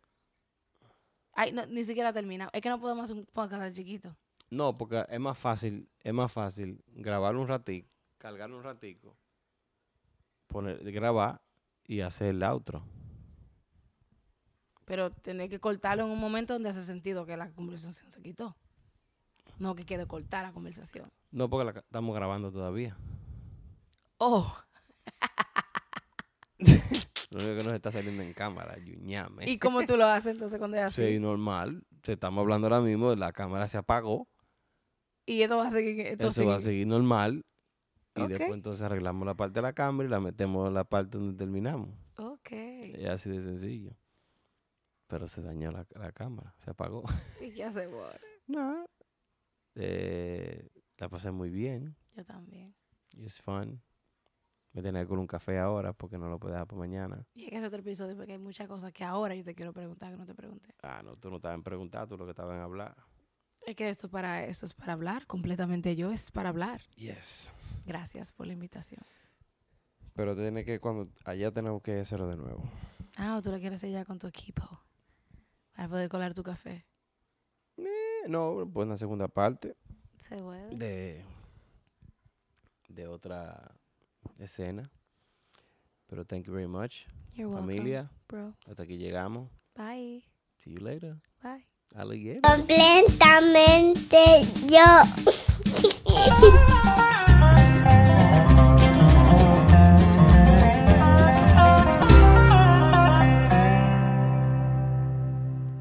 Ay, no, ni siquiera terminado. Es que no podemos hacer un podcast chiquito. No, porque es más fácil, es más fácil grabar un ratico, cargar un ratico, poner, grabar y hacer el outro. Pero tener que cortarlo en un momento donde hace sentido que la conversación se quitó. No que quede cortar la conversación. No, porque la estamos grabando todavía. Oh, *laughs* Lo único que nos está saliendo en cámara, yuñame. ¿y cómo tú lo haces entonces cuando es así? Sí, normal. Se estamos hablando ahora mismo, la cámara se apagó. Y esto va a seguir. Esto Eso va a seguir normal. Y después entonces arreglamos la parte de la cámara y la metemos en la parte donde terminamos. Ok. Es así de sencillo. Pero se dañó la, la cámara, se apagó. *laughs* ¿Y qué hacemos ahora? no. Eh, la pasé muy bien. Yo también. It's fun. Me tenía con un café ahora porque no lo puedo dejar para mañana. Y en ese otro episodio, porque hay muchas cosas que ahora yo te quiero preguntar que no te pregunté. Ah, no, tú no estabas en preguntar, tú lo que estabas en hablar. Es que esto para esto es para hablar, completamente yo es para hablar. Yes. Gracias por la invitación. Pero tiene que, cuando allá tenemos que hacerlo de nuevo. Ah, ¿o tú lo quieres hacer ya con tu equipo. Para poder colar tu café. Eh, no, pues una segunda parte Se puede. de, de otra escena. Pero thank you very much. You're welcome, Familia, bro. hasta aquí llegamos. Bye. See you later. Bye. Alligator. Completamente yo. *laughs*